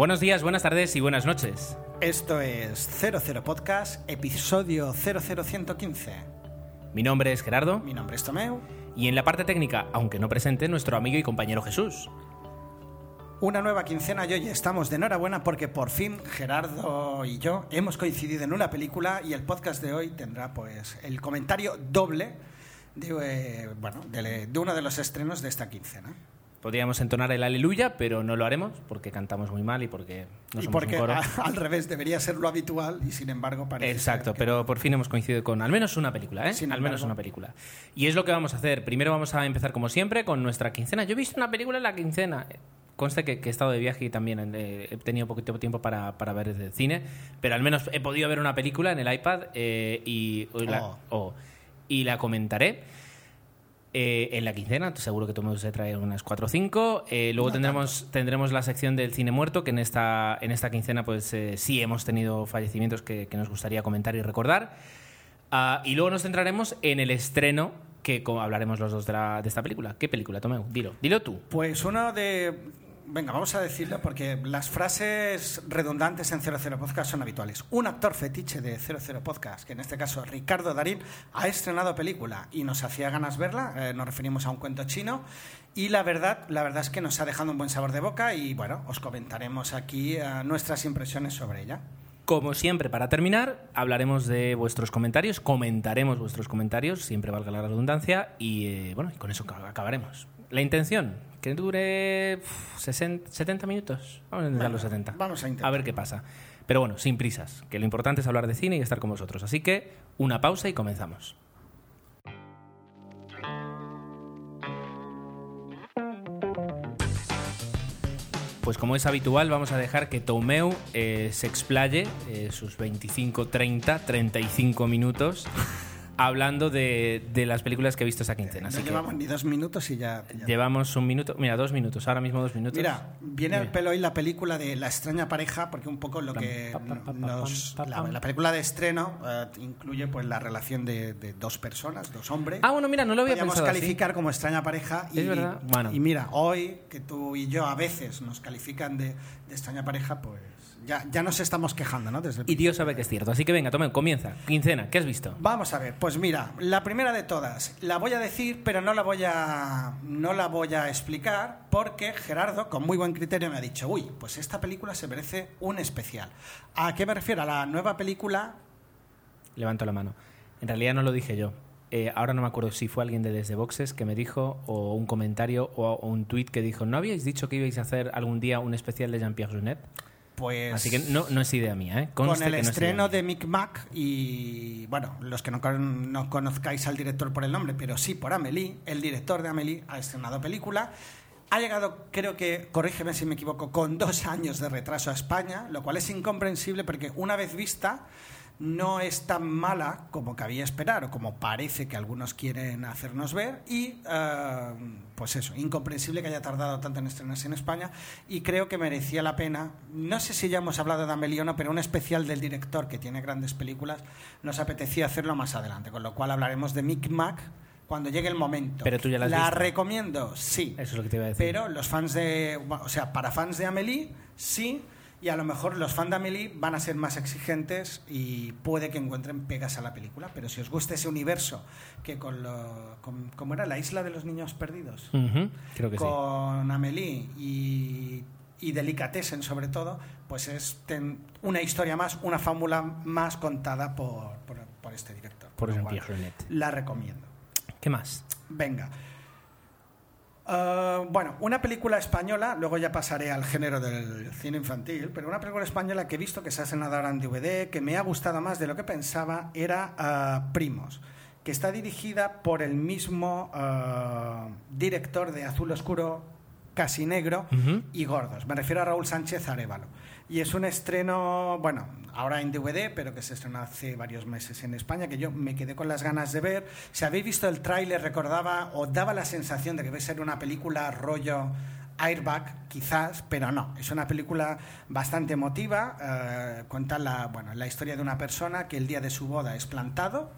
Buenos días, buenas tardes y buenas noches. Esto es 00 Podcast, episodio 00115. Mi nombre es Gerardo Mi nombre es Tomeu. y en la parte técnica, aunque no presente, nuestro amigo y compañero Jesús. Una nueva quincena y hoy estamos de enhorabuena porque por fin Gerardo y yo hemos coincidido en una película y el podcast de hoy tendrá pues el comentario doble de, eh, bueno, de, de uno de los estrenos de esta quincena. Podríamos entonar el aleluya, pero no lo haremos porque cantamos muy mal y porque no y somos porque un coro. a- al revés debería ser lo habitual y sin embargo parece Exacto, que- pero por fin hemos coincidido con al menos una película, ¿eh? Sin al menos embargo. una película. Y es lo que vamos a hacer. Primero vamos a empezar, como siempre, con nuestra quincena. Yo he visto una película en la quincena. Conste que, que he estado de viaje y también eh, he tenido poquito tiempo para, para ver el cine, pero al menos he podido ver una película en el iPad eh, y, y la, Oh. oh, y la comentaré. Eh, en la quincena, seguro que Tomeu se trae unas 4 o 5. Eh, luego No tendremos, tendremos la sección del cine muerto, que en esta, en esta quincena pues eh, sí hemos tenido fallecimientos que, que nos gustaría comentar y recordar. Ah, y luego nos centraremos en el estreno, que hablaremos los dos de, la- de esta película. ¿Qué película, Tomeu? Dilo, dilo tú. Pues uno de... Venga, vamos a decirlo porque las frases redundantes en 00 Podcast son habituales. Un actor fetiche de 00 Podcast, que en este caso Ricardo Darín, ha estrenado película y nos hacía ganas verla. eh, nos referimos a un cuento chino. Y la verdad, la verdad es que nos ha dejado un buen sabor de boca y bueno, os comentaremos aquí eh, nuestras impresiones sobre ella. Como siempre, para terminar, hablaremos de vuestros comentarios, comentaremos vuestros comentarios, siempre valga la redundancia, y eh, bueno, y con eso ac- acabaremos. La intención, que dure uf, 60 70 minutos. Vamos a intentar los 70. vamos a intentar. A ver qué pasa. Pero bueno, sin prisas, que lo importante es hablar de cine y estar con vosotros. Así que una pausa y comenzamos. Pues como es habitual, vamos a dejar que Tomeu eh, se explaye eh, sus 25, 30, 35 minutos hablando de, de las películas que he visto esta quincena. No Así que llevamos ni dos minutos y ya... ya- llevamos un minuto, mira, dos minutos, ahora mismo dos minutos. Mira, viene al Dime. pelo hoy la película de La extraña pareja, porque un poco lo que nos- la, película de estreno eh, incluye pues la relación de, de dos personas, dos hombres. Ah, bueno, mira, no lo había Podríamos pensado así. calificar como extraña pareja y, Es verdad, bueno. y mira, hoy que tú y yo a veces nos califican de, de extraña pareja, pues ya, ya nos estamos quejando, ¿no? Desde el Y Dios sabe que es cierto. Así que venga, Tomeu, comienza. Quincena, ¿qué has visto? Vamos a ver, pues mira, la primera de todas, la voy a decir, pero no la voy a no la voy a explicar porque Gerardo, con muy buen criterio, me ha dicho, uy, pues esta película se merece un especial. ¿A qué me refiero? A la nueva película. Levanto la mano. En realidad no lo dije yo. Eh, ahora no me acuerdo si fue alguien de Desde Boxes que me dijo, o un comentario, o, o un tweet que dijo, ¿no habíais dicho que ibais a hacer algún día un especial de Jean-Pierre Jeunet? Pues Así que no, no es idea mía, ¿eh? Conste con el que no estreno de Mick Mac y, bueno, los que no, con- no conozcáis al director por el nombre, pero sí por Amélie, el director de Amélie ha estrenado película. Ha llegado, creo que, corrígeme si me equivoco, con dos años de retraso a España, lo cual es incomprensible porque una vez vista no es tan mala como cabía esperar o como parece que algunos quieren hacernos ver y eh, pues eso, incomprensible que haya tardado tanto en estrenarse en España y creo que merecía la pena, no sé si ya hemos hablado de Amelie o no, pero un especial del director que tiene grandes películas, nos apetecía hacerlo más adelante, con lo cual hablaremos de Mick Mac cuando llegue el momento. Pero tú ya la has ¿La visto. recomiendo? Sí. Eso es lo que te iba a decir. Pero los fans de. O sea, para fans de Amelie, sí. Y a lo mejor los fans de Amelie van a ser más exigentes y puede que encuentren pegas a la película. Pero si os gusta ese universo, que con lo. Con, ¿Cómo era? La isla de los niños perdidos. Creo que sí. con Amelie y, y Delicatessen, sobre todo, pues es ten- una historia más, una fábula más contada por, por, por este director. Por Jean-Pierre. La recomiendo. ¿Qué más? Venga. Eh, bueno, una película española, luego ya pasaré al género del cine infantil, pero una película española que he visto que se ha estrenado ahora en DVD, que me ha gustado más de lo que pensaba, era eh, Primos, que está dirigida por el mismo eh, director de Azul Oscuro, Casi Negro y Gordos. Me refiero a Raúl Sánchez Arevalo. Y es un estreno, bueno, ahora en DVD, pero que se estrenó hace varios meses en España, que yo me quedé con las ganas de ver. Si habéis visto el tráiler, recordaba o daba la sensación de que va a ser una película rollo Airbag, quizás, pero no. Es una película bastante emotiva. eh, cuenta la, bueno, la historia de una persona que el día de su boda es plantado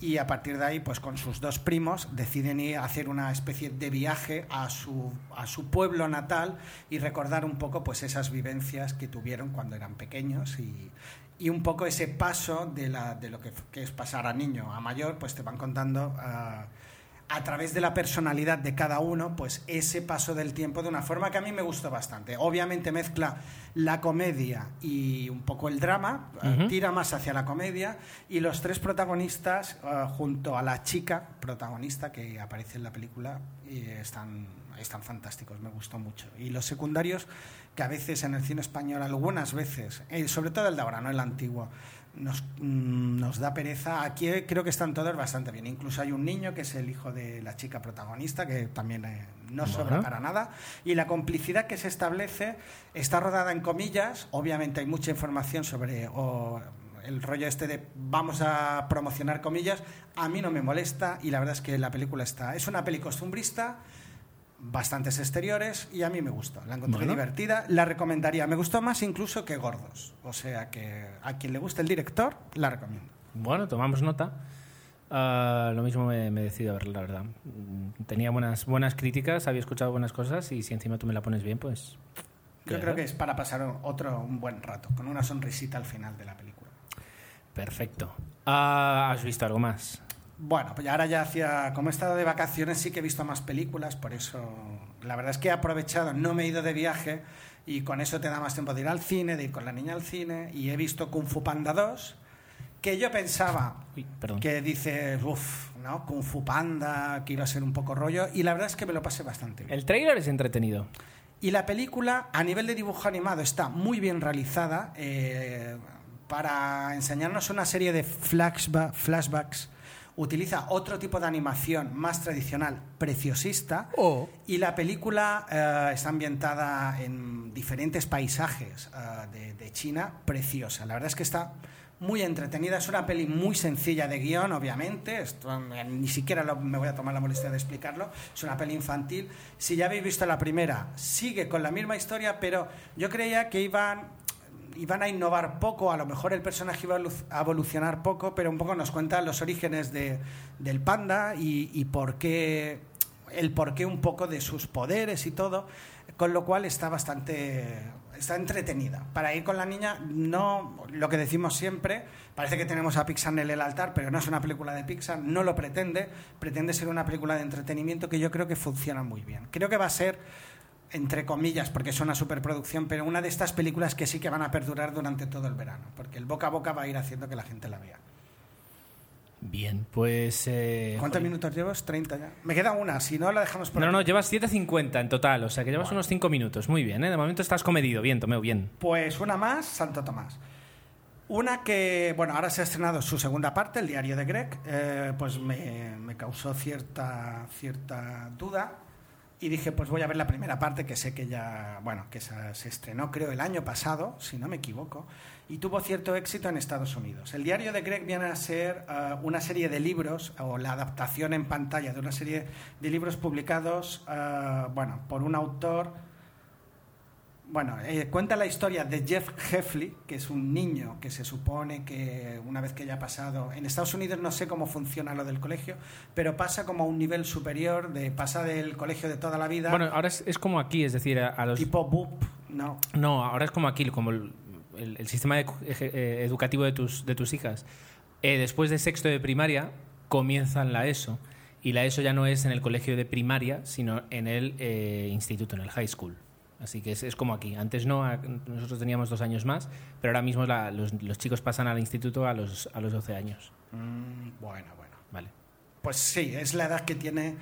y a partir de ahí, pues con sus dos primos, deciden ir a hacer una especie de viaje a su, a su pueblo natal y recordar un poco pues esas vivencias que tuvieron cuando eran pequeños y, y un poco ese paso de, la, de lo que, es pasar a niño a mayor, pues te van contando... Uh, a través de la personalidad de cada uno, pues ese paso del tiempo de una forma que a mí me gustó bastante. Obviamente mezcla la comedia y un poco el drama, uh -huh. tira más hacia la comedia, y los tres protagonistas, uh, junto a la chica protagonista que aparece en la película, y están, están fantásticos, me gustó mucho. Y los secundarios, que a veces en el cine español, algunas veces, eh, sobre todo el de ahora, no el antiguo, nos, mm, nos, da pereza. Aquí creo que están todos bastante bien. Incluso hay un niño que es el hijo de la chica protagonista, que también eh, no bueno. sobra para nada. Y la complicidad que se establece está rodada en comillas. Obviamente hay mucha información sobre o, el rollo este de vamos a promocionar comillas. A mí no me molesta y la verdad es que la película está. Es una peli costumbrista bastantes exteriores y a mí me gustó. La encontré bueno. divertida, la recomendaría. Me gustó más incluso que Gordos. O sea que a quien le guste el director, la recomiendo. Bueno, tomamos nota. Uh, lo mismo me, me decido a verla, la verdad. Tenía buenas, buenas críticas, había escuchado buenas cosas y si encima tú me la pones bien, pues... Yo creo que es para pasar otro un buen rato, con una sonrisita al final de la película. Perfecto. Uh, ¿Has visto algo más? Bueno, pues ahora ya hacía, como he estado de vacaciones, sí que he visto más películas, por eso la verdad es que he aprovechado, no me he ido de viaje y con eso te da más tiempo de ir al cine, de ir con la niña al cine y he visto Kung Fu Panda 2, que yo pensaba Uy, que dice, uff, ¿no? Kung Fu Panda, que iba a ser un poco rollo y la verdad es que me lo pasé bastante bien. El trailer es entretenido. Y la película, a nivel de dibujo animado, está muy bien realizada eh, para enseñarnos una serie de flashba flashbacks utiliza otro tipo de animación más tradicional, preciosista, oh. y la película eh, está ambientada en diferentes paisajes eh, de, de, China, preciosa. La verdad es que está muy entretenida, es una peli muy sencilla de guion, obviamente, Esto, ni siquiera lo, me voy a tomar la molestia de explicarlo, es una peli infantil. Si ya habéis visto la primera, sigue con la misma historia, pero yo creía que iban iban a innovar poco, a lo mejor el personaje iba a evolucionar poco, pero un poco nos cuenta los orígenes de, del panda y, y por qué, el porqué un poco de sus poderes y todo, con lo cual está bastante está entretenida. Para ir con la niña, no lo que decimos siempre, parece que tenemos a Pixar en el altar, pero no es una película de Pixar, no lo pretende, pretende ser una película de entretenimiento que yo creo que funciona muy bien. Creo que va a ser entre comillas, porque es una superproducción, pero una de estas películas que sí que van a perdurar durante todo el verano, porque el boca a boca va a ir haciendo que la gente la vea. Bien, pues... Eh, ¿Cuántos joder. minutos llevas? 30 ya. Me queda una, si no la dejamos por No, aquí. no, llevas 7.50 en total, o sea que llevas bueno. unos 5 minutos. Muy bien, ¿eh? De momento estás comedido. Bien, Tomeo, bien. Pues una más, Santo Tomás. Una que, bueno, ahora se ha estrenado su segunda parte, el diario de Greg, eh, pues me, me causó cierta, cierta duda y dije, pues voy a ver la primera parte, que sé que ya, bueno, que se, estrenó creo el año pasado, si no me equivoco, y tuvo cierto éxito en Estados Unidos. El diario de Greg viene a ser uh, una serie de libros, o la adaptación en pantalla de una serie de libros publicados, uh, bueno, por un autor... Bueno, eh, cuenta la historia de Jeff Heffley, que es un niño que se supone que una vez que haya pasado... En Estados Unidos no sé cómo funciona lo del colegio, pero pasa como a un nivel superior, de pasa del colegio de toda la vida... Bueno, ahora es, es como aquí, es decir, a, a los... Tipo BUP, no. No, ahora es como aquí, como el, el, el sistema de, eh, educativo de tus, de tus hijas. Eh, después de sexto de primaria comienzan la ESO, y la ESO ya no es en el colegio de primaria, sino en el eh, instituto, en el high school. Así que es, es, como aquí. Antes no, nosotros teníamos dos años más, pero ahora mismo la, los, los, chicos pasan al instituto a los, a los 12 años. Mm, bueno, bueno. Vale. Pues sí, es la edad que tiene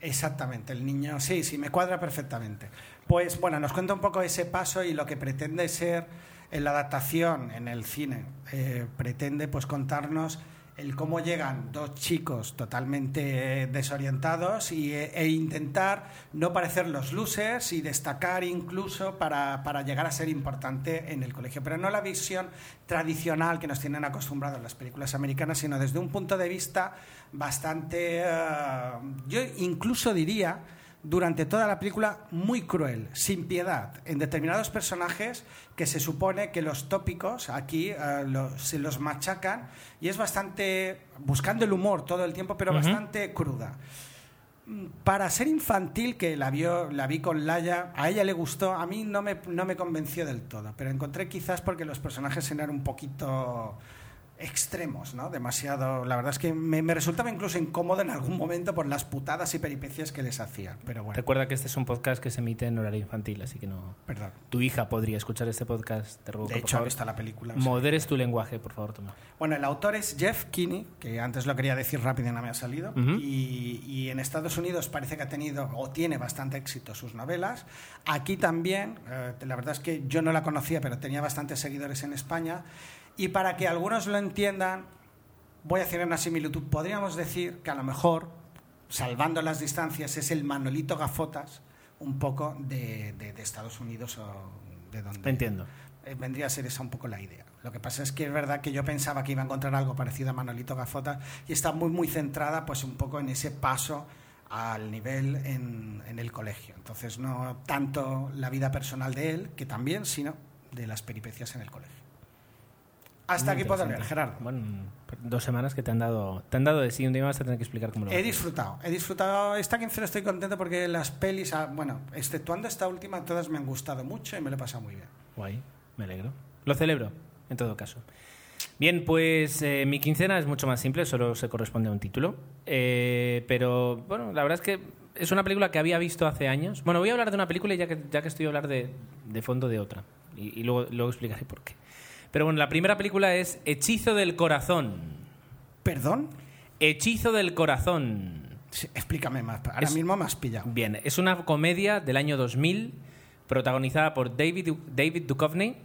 exactamente el niño. Sí, sí, me cuadra perfectamente. Pues bueno, nos cuenta un poco ese paso y lo que pretende ser en la adaptación en el cine. Eh, pretende pues contarnos el cómo llegan dos chicos totalmente desorientados y, e intentar no parecer los losers y destacar incluso para, para, llegar a ser importante en el colegio. Pero no la visión tradicional que nos tienen acostumbrados las películas americanas, sino desde un punto de vista bastante, uh, yo incluso diría, durante toda la película muy cruel, sin piedad, en determinados personajes que se supone que los tópicos aquí eh, se los machacan y es bastante, buscando el humor todo el tiempo, pero bastante cruda. Para ser infantil, que la, vio, la vi con Laia, a ella le gustó, a mí no me, no me convenció del todo, pero encontré quizás porque los personajes eran un poquito extremos, ¿no? Demasiado. La verdad es que me, me resultaba incluso incómodo en algún momento por las putadas y peripecias que les hacía. Pero bueno, Recuerda que este es un podcast que se emite en horario infantil, así que no. perdón. Tu hija podría escuchar este podcast. Te ruego De hecho, favor, visto la película. o sea. moderes tu lenguaje, por favor, toma. Bueno, el autor es Jeff Kinney, que antes lo quería decir rápido y no me ha salido. Ujú. y, y en Estados Unidos parece que ha tenido o tiene bastante éxito sus novelas. Aquí también, eh, la verdad es que yo no la conocía, pero tenía bastantes seguidores en España. Y para que algunos lo entiendan, voy a hacer una similitud. Podríamos decir que a lo mejor, salvando las distancias, es el Manolito Gafotas un poco de, de- de Estados Unidos o de donde Entiendo. eh, vendría a ser esa un poco la idea. Lo que pasa es que es verdad que yo pensaba que iba a encontrar algo parecido a Manolito Gafota y está muy muy centrada pues un poco en ese paso al nivel en, en el colegio. Entonces no tanto la vida personal de él, que también, sino de las peripecias en el colegio. Hasta aquí puedo leer. Gerardo. Bueno, dos semanas que te han dado, te han dado de sí. Un día vas a tener que explicar cómo lo He disfrutado, he disfrutado. Esta quincena estoy contento porque las pelis, ah, bueno, exceptuando esta última, todas me han gustado mucho y me lo he pasado muy bien. Guay, me alegro. Lo celebro, en todo caso. Bien, pues eh, mi quincena es mucho más simple, solo se corresponde a un título. Eh, pero bueno, la verdad es que es una película que había visto hace años. Bueno, voy a hablar de una película y ya que, ya que estoy a hablar de, de fondo de otra. Y, y luego, luego explicaré por qué. Pero bueno, la primera película es Hechizo del Corazón. ¿Perdón? Hechizo del Corazón. Sí, explícame más. Ahora Es- mismo me has pillado. Bien, es una comedia del año 2000 protagonizada por David, David Duchovny,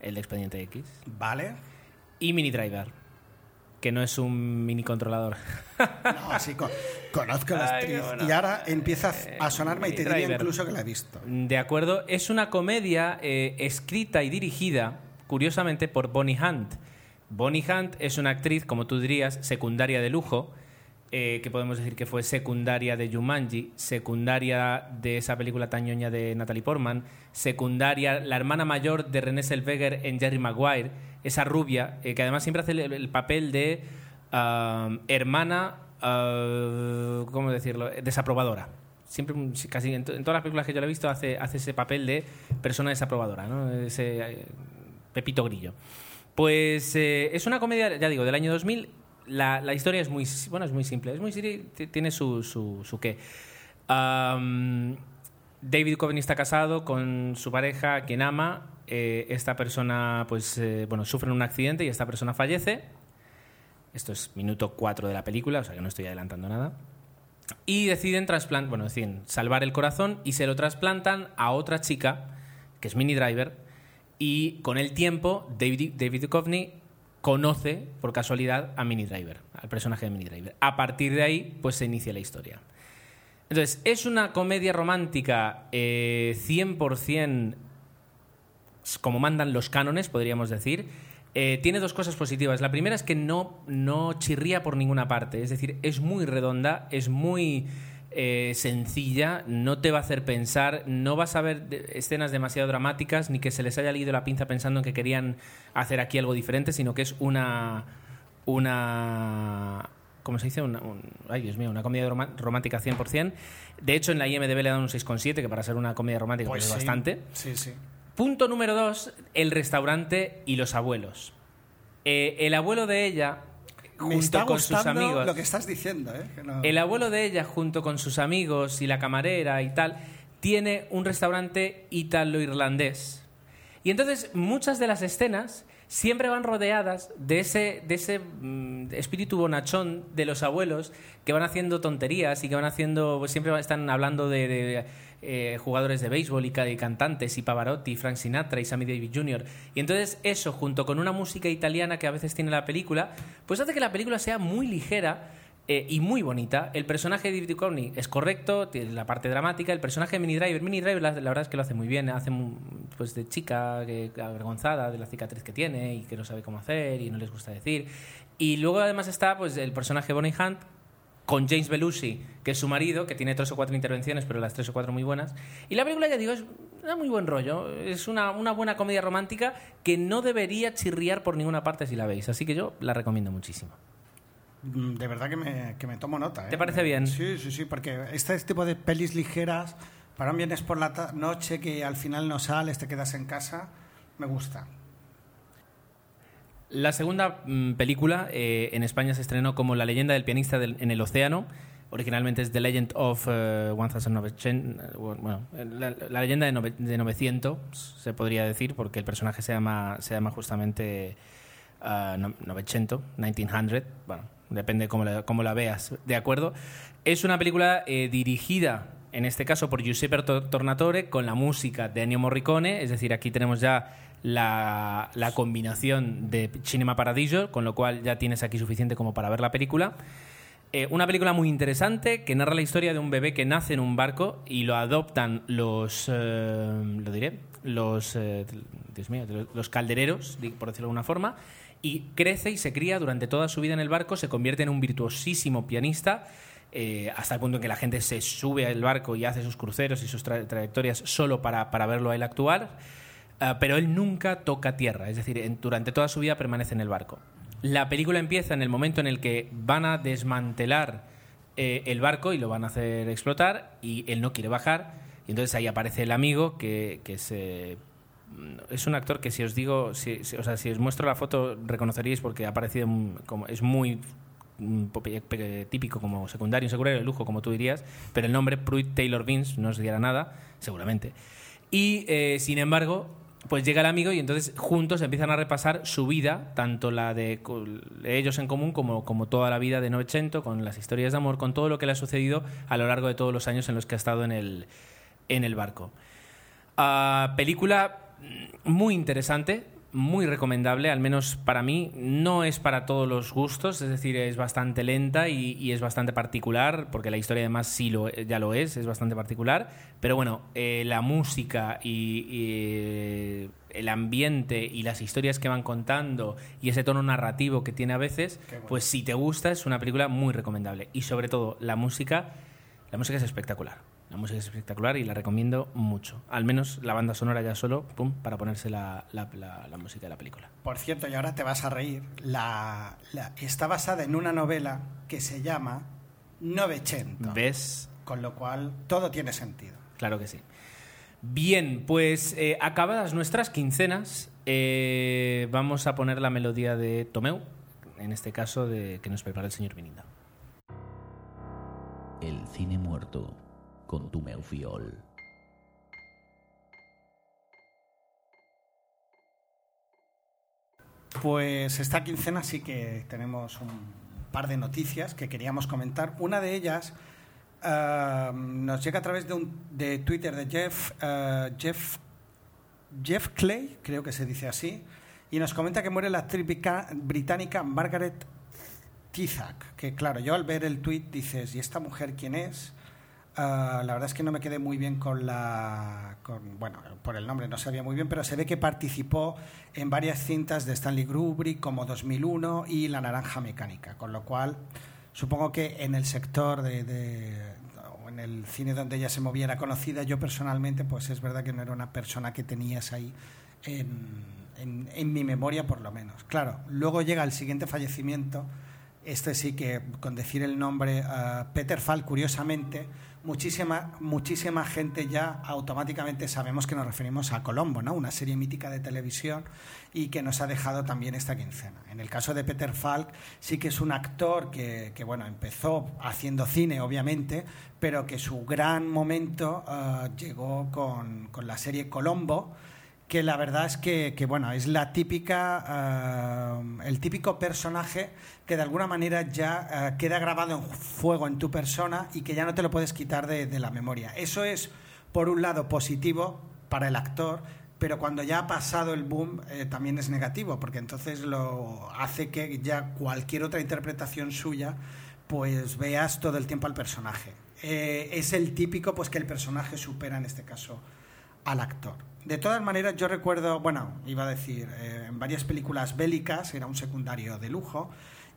el de Expediente X, Vale. y Mini Driver, que no es un mini controlador. No, sí, co- conozco a la actriz. bueno. Y ahora empieza a sonarme y te diría incluso que la he visto. De acuerdo, es una comedia eh, escrita y dirigida, curiosamente, por Bonnie Hunt. Bonnie Hunt es una actriz, como tú dirías, secundaria de lujo, eh, que podemos decir que fue secundaria de Jumanji, secundaria de esa película tañoña de Natalie Portman, secundaria, la hermana mayor de Renée Zellweger en Jerry Maguire, esa rubia, eh, que además siempre hace el, el papel de hermana, ah, ¿cómo decirlo?, desaprobadora. Siempre, mm, casi en, to- en todas las películas que yo la he visto, hace, hace ese papel de persona desaprobadora, ¿no? Ese eh, Pepito Grillo. Pues eh, es una comedia, ya digo, del año 2000. La, historia es muy, bueno, es muy simple, es muy tiene su, su, qué. David Coveney está casado con su pareja, quien ama. Eh, esta persona, pues, eh, bueno, sufre un accidente y esta persona fallece. Esto es minuto 4 de la película, o sea que no estoy adelantando nada. Y deciden bueno, deciden salvar el corazón y se lo trasplantan a otra chica, que es Mini Driver. Y con el tiempo, David, David Duchovny conoce, por casualidad, a Mini Driver, al personaje de Mini Driver. A partir de ahí, pues se inicia la historia. Entonces, es una comedia romántica eh, 100% como mandan los cánones, podríamos decir. Eh, tiene dos cosas positivas. La primera es que no, no chirría por ninguna parte. Es decir, es muy redonda, es muy eh, sencilla, no te va a hacer pensar, no vas a ver de- escenas demasiado dramáticas, ni que se les haya leído la pinza pensando en que querían hacer aquí algo diferente, sino que es una. una ¿Cómo se dice? Una, un- ay, Dios mío, una comedia romántica 100%. De hecho, en la IMDB le dan un 6,7, que para ser una comedia romántica pues es sí. bastante. Sí, sí. Punto número dos, el restaurante y los abuelos. Eh, el abuelo de ella, Me junto está con sus amigos. lo que estás diciendo, ¿eh? Que no- El abuelo de ella, junto con sus amigos y la camarera y tal, tiene un restaurante ítalo-irlandés. Y entonces muchas de las escenas siempre van rodeadas de ese, de ese mm, espíritu bonachón de los abuelos que van haciendo tonterías y que van haciendo, pues siempre están hablando de, de, eh, jugadores de béisbol y, ca- y cantantes y Pavarotti, Frank Sinatra y Sammy Davis Jr. Y entonces eso, junto con una música italiana que a veces tiene la película, pues hace que la película sea muy ligera eh, y muy bonita. El personaje de David Duchovny es correcto, tiene la parte dramática. El personaje de Mini Driver, Mini Driver la, verdad es que lo hace muy bien. Hace pues de chica que, avergonzada de la cicatriz que tiene y que no sabe cómo hacer y no les gusta decir. Y luego además está pues el personaje Bonnie Hunt con James Belushi, que es su marido, que tiene tres o cuatro intervenciones, pero las tres o cuatro muy buenas. Y la película, ya digo, es un muy buen rollo. Es una, una buena comedia romántica que no debería chirriar por ninguna parte si la veis. Así que yo la recomiendo muchísimo. Mm, De verdad que me, que me tomo nota. ¿eh? ¿Te parece bien? Sí, sí, sí, porque este tipo de pelis ligeras, para un viernes por la noche que al final no sales, te quedas en casa, me gusta. La segunda mm, película eh, en España se estrenó como La leyenda del pianista en el océano. Originalmente es The Legend of eh, 1900. eh, Bueno, la, leyenda de, nove- de 900, se podría decir, porque el personaje se llama, se llama justamente no- 900, 1900. Bueno, depende cómo la, cómo la veas, ¿de acuerdo? Es una película eh, dirigida, en este caso, por Giuseppe To- Tornatore, con la música de Ennio Morricone. Es decir, aquí tenemos ya la, la combinación de Cinema Paradiso, con lo cual ya tienes aquí suficiente como para ver la película. Eh, una película muy interesante que narra la historia de un bebé que nace en un barco y lo adoptan los, eh, lo diré, los, eh, Dios mío, los- caldereros, por decirlo de alguna forma, y crece y se cría durante toda su vida en el barco, se convierte en un virtuosísimo pianista. hasta el punto en que la gente se sube al barco y hace sus cruceros y sus tra- trayectorias solo para, para verlo a él actuar. Ah, pero él nunca toca tierra, es decir, durante toda su vida permanece en el barco. La película empieza en el momento en el que van a desmantelar eh, el barco y lo van a hacer explotar y él no quiere bajar y entonces ahí aparece el amigo que, que se es un actor que si os digo, si, o sea, si os muestro la foto reconoceríais porque ha aparecido mm, como es muy mm, pe- típico como secundario, un secundario de lujo, como tú dirías, pero el nombre Pruitt Taylor Vince no os diera nada, seguramente. Y eh, sin embargo, pues llega el amigo y entonces juntos empiezan a repasar su vida, tanto la de ellos en común como, como toda la vida de Novecento, con las historias de amor, con todo lo que le ha sucedido a lo largo de todos los años en los que ha estado en el, en el barco. Ah, película mm, muy interesante, muy recomendable, al menos para mí. No es para todos los gustos, es decir, es bastante lenta y, y es bastante particular, porque la historia además sí lo, ya lo es, es bastante particular. Pero bueno, eh, la música y, y el ambiente y las historias que van contando y ese tono narrativo que tiene a veces, bueno. pues si te gusta es una película muy recomendable. Y sobre todo, la música, la música es espectacular. La música es espectacular y la recomiendo mucho. Al menos la banda sonora ya solo, pum, para ponerse la, la- la- la música de la película. Por cierto, y ahora te vas a reír, la, la- está basada en una novela que se llama Novecento, ¿Ves? con lo cual todo tiene sentido. Claro que sí. Bien, pues eh, acabadas nuestras quincenas, eh, vamos a poner la melodía de Tomeu, en este caso de que nos prepara el señor Vininda. El cine muerto con tu Meufiol. Pues esta quincena sí que tenemos un par de noticias que queríamos comentar. Una de ellas eh, nos llega a través de, un, de Twitter de Jeff, eh, Jeff, Jeff Clay, creo que se dice así, y nos comenta que muere la actriz británica Margaret Tizak. Que claro, yo al ver el tweet dices, ¿y esta mujer quién es? Ah, la verdad es que no me quedé muy bien con la. Bueno, por el nombre no sabía muy bien, pero se ve que participó en varias cintas de Stanley Kubrick, como 2001 y La Naranja Mecánica, con lo cual supongo que en el sector de. de- en el cine donde ella se moviera conocida, yo personalmente, pues es verdad que no era una persona que tenías ahí en, en- en mi memoria, por lo menos. Claro, luego llega el siguiente fallecimiento. Este sí que, con decir el nombre, ah, Peter Falk, curiosamente, muchísima, muchísima gente ya automáticamente sabemos que nos referimos a Colombo, ¿no? Una serie mítica de televisión y que nos ha dejado también esta quincena. En el caso de Peter Falk, sí que es un actor que, que, bueno, empezó haciendo cine, obviamente, pero que su gran momento ah, llegó con, con la serie Colombo, que la verdad es que, bueno, es la típica, ah, el típico personaje que de alguna manera ya ah, queda grabado en fuego en tu persona y que ya no te lo puedes quitar de, de la memoria. Eso es, por un lado, positivo para el actor, pero cuando ya ha pasado el boom eh, también es negativo, porque entonces lo hace que ya cualquier otra interpretación suya pues veas todo el tiempo al personaje. Eh, es el típico pues que el personaje supera en este caso al actor. De todas maneras, yo recuerdo, bueno, iba a decir, eh, en varias películas bélicas, era un secundario de lujo,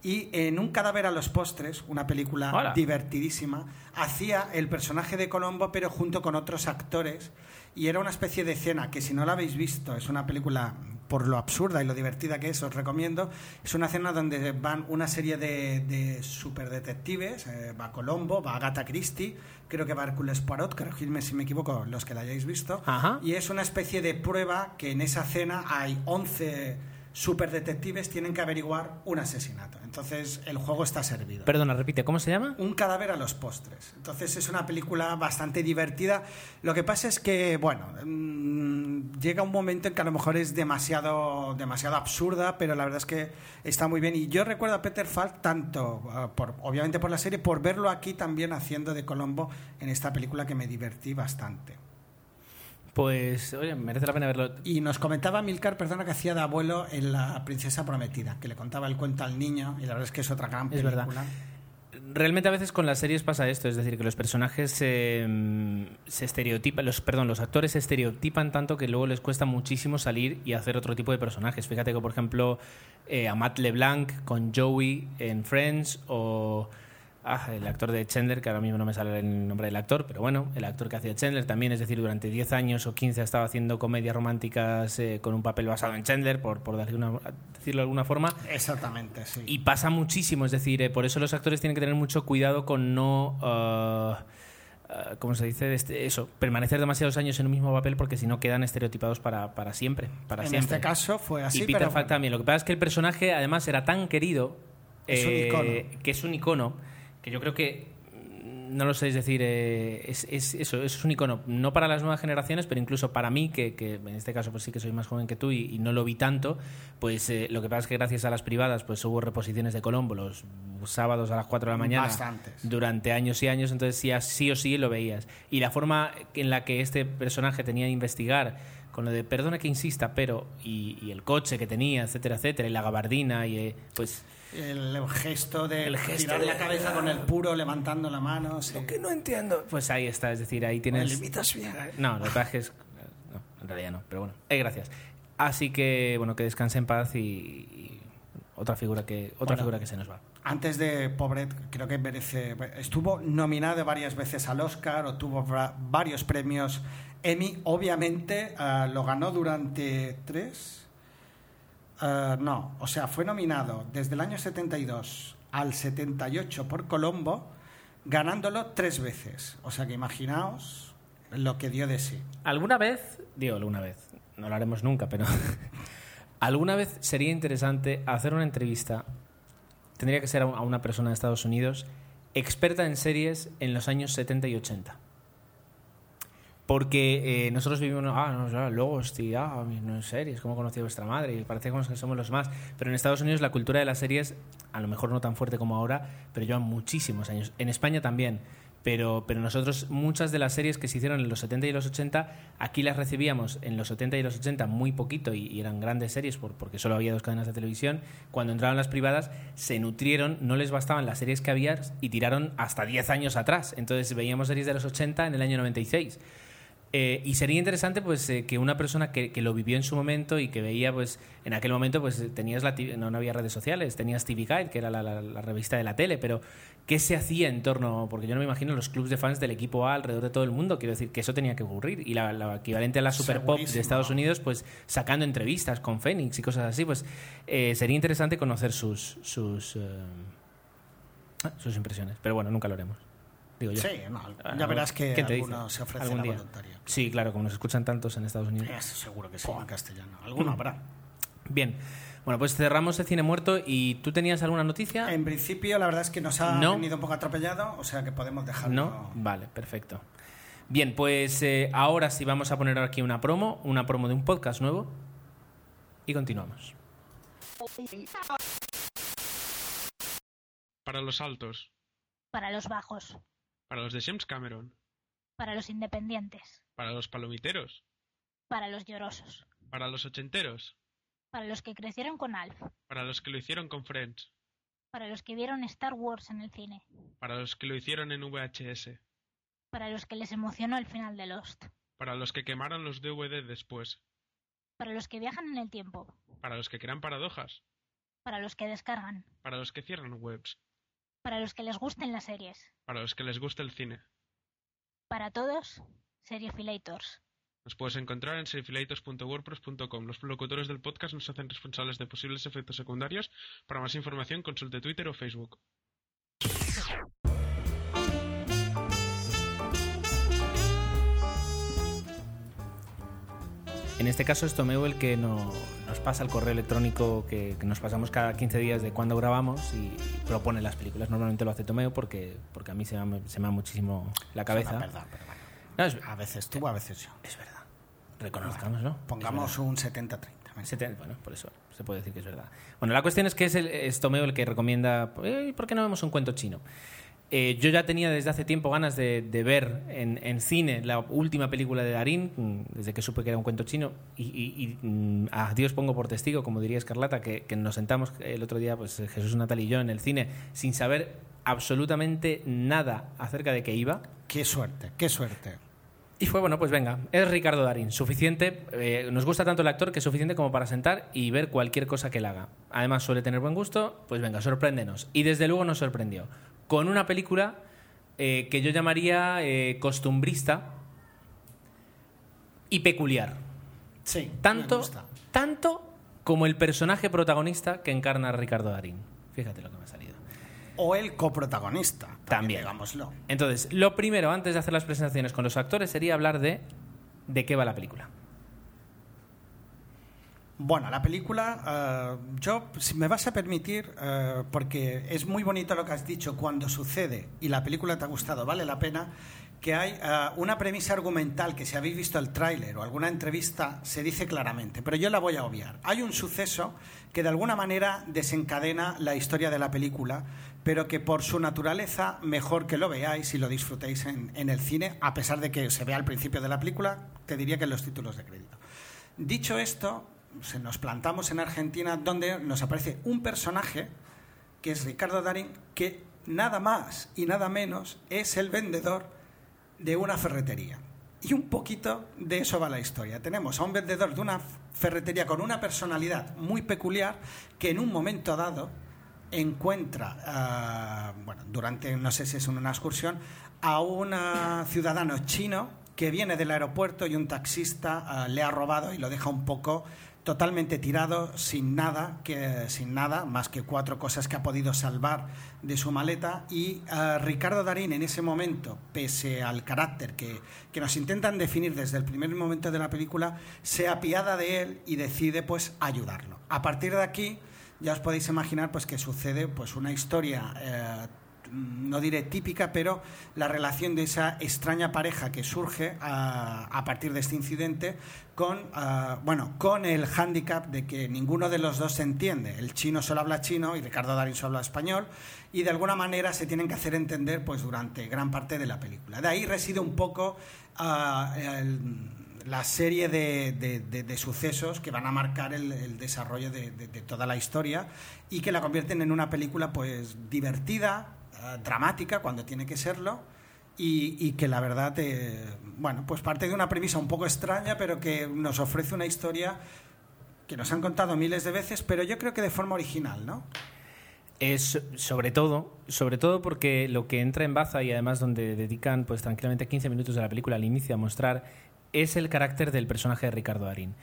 Y en Un cadáver a los postres, una película Hola. divertidísima, hacía el personaje de Colombo, pero junto con otros actores. Y era una especie de escena que, si no la habéis visto, es una película, por lo absurda y lo divertida que es, os recomiendo. Es una escena donde van una serie de, de superdetectives. eh, va Colombo, va Agatha Christie, creo que va Hércules Poirot, corregidme si me equivoco, los que la hayáis visto. Ajá. Y es una especie de prueba que en esa cena hay 11 superdetectives tienen que averiguar un asesinato. Entonces el juego está servido. Perdona, repite, ¿cómo se llama? Un cadáver a los postres. Entonces es una película bastante divertida. Lo que pasa es que, bueno, mm, llega un momento en que a lo mejor es demasiado, demasiado absurda, pero la verdad es que está muy bien. Y yo recuerdo a Peter Falk tanto, ah, por, obviamente por la serie, por verlo aquí también haciendo de Colombo en esta película que me divertí bastante. Pues, oye, merece la pena verlo. Y nos comentaba Milcar, perdona, que hacía de abuelo en La Princesa Prometida, que le contaba el cuento al niño, y la verdad es que es otra gran Es película. verdad. Realmente a veces con las series pasa esto, es decir, que los personajes eh, se estereotipan, los, perdón, los actores se estereotipan tanto que luego les cuesta muchísimo salir y hacer otro tipo de personajes. Fíjate que, por ejemplo, eh, a Matt LeBlanc con Joey en Friends o ah, el actor de Chandler, que ahora mismo no me sale el nombre del actor, pero bueno, el actor que hacía Chandler también, es decir, durante 10 años o 15 ha estado haciendo comedias románticas eh, con un papel basado en Chandler, por, por decirlo de una- decirlo de alguna forma. Exactamente, sí. Y pasa muchísimo, es decir, eh, por eso los actores tienen que tener mucho cuidado con no. ah, ¿Cómo se dice? Este- eso, permanecer demasiados años en un mismo papel porque si no quedan estereotipados para, para siempre. Para en siempre. este caso fue así, y Peter pero Falk también. Lo que pasa es que el personaje además era tan querido. Es un icono. Que es un icono. Que yo creo que. mm, No lo sé, es decir, eh, es, es- eso, es un icono, no para las nuevas generaciones, pero incluso para mí, que, que en este caso pues sí que soy más joven que tú y, y no lo vi tanto, pues eh, lo que pasa es que gracias a las privadas pues hubo reposiciones de Colombo los sábados a las 4 de la mañana Bastantes. durante años y años, entonces sí, sí o sí lo veías. Y la forma en la que este personaje tenía de investigar, con lo de perdona que insista, pero, y, y el coche que tenía, etcétera, etcétera, y la gabardina, y eh, pues. El, el gesto de El gesto tirar de- la cabeza con el puro levantando la mano. sí. Lo que no entiendo. Pues ahí está, es decir, ahí tienes. Bien. No, lo que pasa es que es- No, en realidad no, pero bueno. Eh, gracias. Así que, bueno, que descanse en paz y. y otra figura que otra Bueno. figura que se nos va. Antes de Pobret, creo que merece. Estuvo nominado varias veces al Oscar o tuvo va- varios premios Emmy. Obviamente ah, lo ganó durante tres. ah, no, o sea, fue nominado desde el año 72 al 78 por Colombo, ganándolo tres veces. O sea que imaginaos lo que dio de sí. ¿Alguna vez, digo alguna vez, no lo haremos nunca, pero alguna vez sería interesante hacer una entrevista, tendría que ser a una persona de Estados Unidos, experta en series en los años 70 y 80. Porque eh, nosotros vivimos, ah, no, ya, luego, hostia, ah, no es series, ¿cómo conocí a vuestra madre? Y parece que somos los más. Pero en Estados Unidos la cultura de las series, a lo mejor no tan fuerte como ahora, pero llevan muchísimos años. En España también. Pero, pero nosotros, muchas de las series que se hicieron en los 70 y los 80, aquí las recibíamos en los 70 y los 80 muy poquito y, eran grandes series por- porque solo había dos cadenas de televisión. Cuando entraron las privadas, se nutrieron, no les bastaban las series que había y tiraron hasta 10 años atrás. Entonces veíamos series de los 80 en el año 96. Eh, y sería interesante pues eh, que una persona que, lo vivió en su momento y que veía pues en aquel momento pues tenías la no, no había redes sociales tenías TV Guide que era la revista de la tele pero qué se hacía en torno porque yo no me imagino los clubs de fans del equipo A alrededor de todo el mundo quiero decir que eso tenía que ocurrir y la, la equivalente a la Super Pop de. Estados Unidos pues sacando entrevistas con Phoenix y cosas así pues eh, sería interesante conocer sus sus eh, sus impresiones pero bueno nunca lo haremos digo yo Sí, no, Ah, ya verás que alguno se ofrece Algún la día. voluntaria. Sí, claro, como nos escuchan tantos en Estados Unidos. Eso seguro que sí, en castellano. Alguno habrá. Bien. Bueno, pues cerramos el cine muerto y tú tenías alguna noticia? En principio, la verdad es que nos ha No. venido un poco atropellado, o sea que podemos dejarlo. ¿No? Vale, perfecto. Bien, pues eh, ahora sí vamos a poner aquí una promo, una promo de un podcast nuevo y continuamos. Para los altos, para los bajos, para los de James Cameron, para los independientes, para los palomiteros, para los llorosos, para los ochenteros, para los que crecieron con Alf, para los que lo hicieron con Friends, para los que vieron Star Wars en el cine, para los que lo hicieron en VHS, para los que les emocionó el final de Lost, para los que quemaron los DVD después, para los que viajan en el tiempo, para los que crean paradojas, Para los que descargan. Para los que cierran webs. Para los que les gusten las series. Para los que les gusta el cine. Para todos, Seriefilators. Nos puedes encontrar en serifilators.wordpress.com. Los locutores del podcast nos hacen responsables de posibles efectos secundarios. Para más información, consulte Twitter o Facebook. En este caso es Tomeu el que no- nos pasa el correo electrónico que, que nos pasamos cada 15 días de cuando grabamos y propone las películas. Normalmente lo hace Tomeu porque, porque a mí se me, se me va muchísimo la cabeza. Es verdad, pero bueno. No, es, A veces tú, a veces yo. es verdad. Reconozcamos, ¿no? Pongamos un 70-30. venga. Seten- Bueno, por eso se puede decir que es verdad. Bueno, la cuestión es que es, el, es Tomeo el que recomienda, "Eh, ¿por qué no vemos un cuento chino? Eh, yo ya tenía desde hace tiempo ganas de, de ver en, en cine la última película de Darín, mm, desde que supe que era un cuento chino, y, y- y, mm, a Dios pongo por testigo, como diría Escarlata, que, que nos sentamos el otro día, pues Jesús Natal y yo en el cine, sin saber absolutamente nada acerca de qué iba. Qué suerte, qué suerte. Y fue, bueno, pues venga, es Ricardo Darín. Suficiente, eh, nos gusta tanto el actor que es suficiente como para sentar y ver cualquier cosa que él haga. Además, suele tener buen gusto, pues venga, sorpréndenos. Y desde luego nos sorprendió. Con una película eh, que yo llamaría eh, costumbrista y peculiar. Sí, me Tanto, gusta. tanto como el personaje protagonista que encarna a Ricardo Darín. Fíjate lo que me salido. O el coprotagonista. También. Digámoslo. Entonces, lo primero, antes de hacer las presentaciones con los actores, sería hablar de de qué va la película. Bueno, la película, eh, yo, si me vas a permitir, eh, porque es muy bonito lo que has dicho cuando sucede y la película te ha gustado, vale la pena, que hay eh, una premisa argumental que si habéis visto el tráiler o alguna entrevista se dice claramente, pero yo la voy a obviar. Hay un suceso que de alguna manera desencadena la historia de la película, pero que por su naturaleza mejor que lo veáis y lo disfrutéis en, en el cine, a pesar de que se vea al principio de la película, te diría que en los títulos de crédito. Dicho esto, se nos plantamos en Argentina donde nos aparece un personaje que es Ricardo Darín, que nada más y nada menos es el vendedor de una ferretería. Y un poquito de eso va la historia. Tenemos a un vendedor de una ferretería con una personalidad muy peculiar que en un momento dado encuentra, ah, bueno, durante, no sé si es una excursión, a un ah, ciudadano chino que viene del aeropuerto y un taxista ah, le ha robado y lo deja un poco totalmente tirado, sin nada, que, sin nada, más que cuatro cosas que ha podido salvar de su maleta. Y ah, Ricardo Darín, en ese momento, pese al carácter que, que nos intentan definir desde el primer momento de la película, se apiada de él y decide pues ayudarlo. A partir de aquí, ya os podéis imaginar pues que sucede pues una historia eh, no diré típica, pero la relación de esa extraña pareja que surge a, a partir de este incidente con, ah, bueno, con el hándicap de que ninguno de los dos se entiende. El chino solo habla chino y Ricardo Darín solo habla español y de alguna manera se tienen que hacer entender pues durante gran parte de la película. De ahí reside un poco ah, la serie de, de- sucesos que van a marcar el, el desarrollo de, toda la historia y que la convierten en una película pues divertida, dramática cuando tiene que serlo y, que la verdad, eh, bueno, pues parte de una premisa un poco extraña pero que nos ofrece una historia que nos han contado miles de veces pero yo creo que de forma original, ¿no? Es sobre todo, sobre todo porque lo que entra en Baza y además donde dedican pues tranquilamente 15 minutos de la película al inicio a mostrar es el carácter del personaje de Ricardo Darín.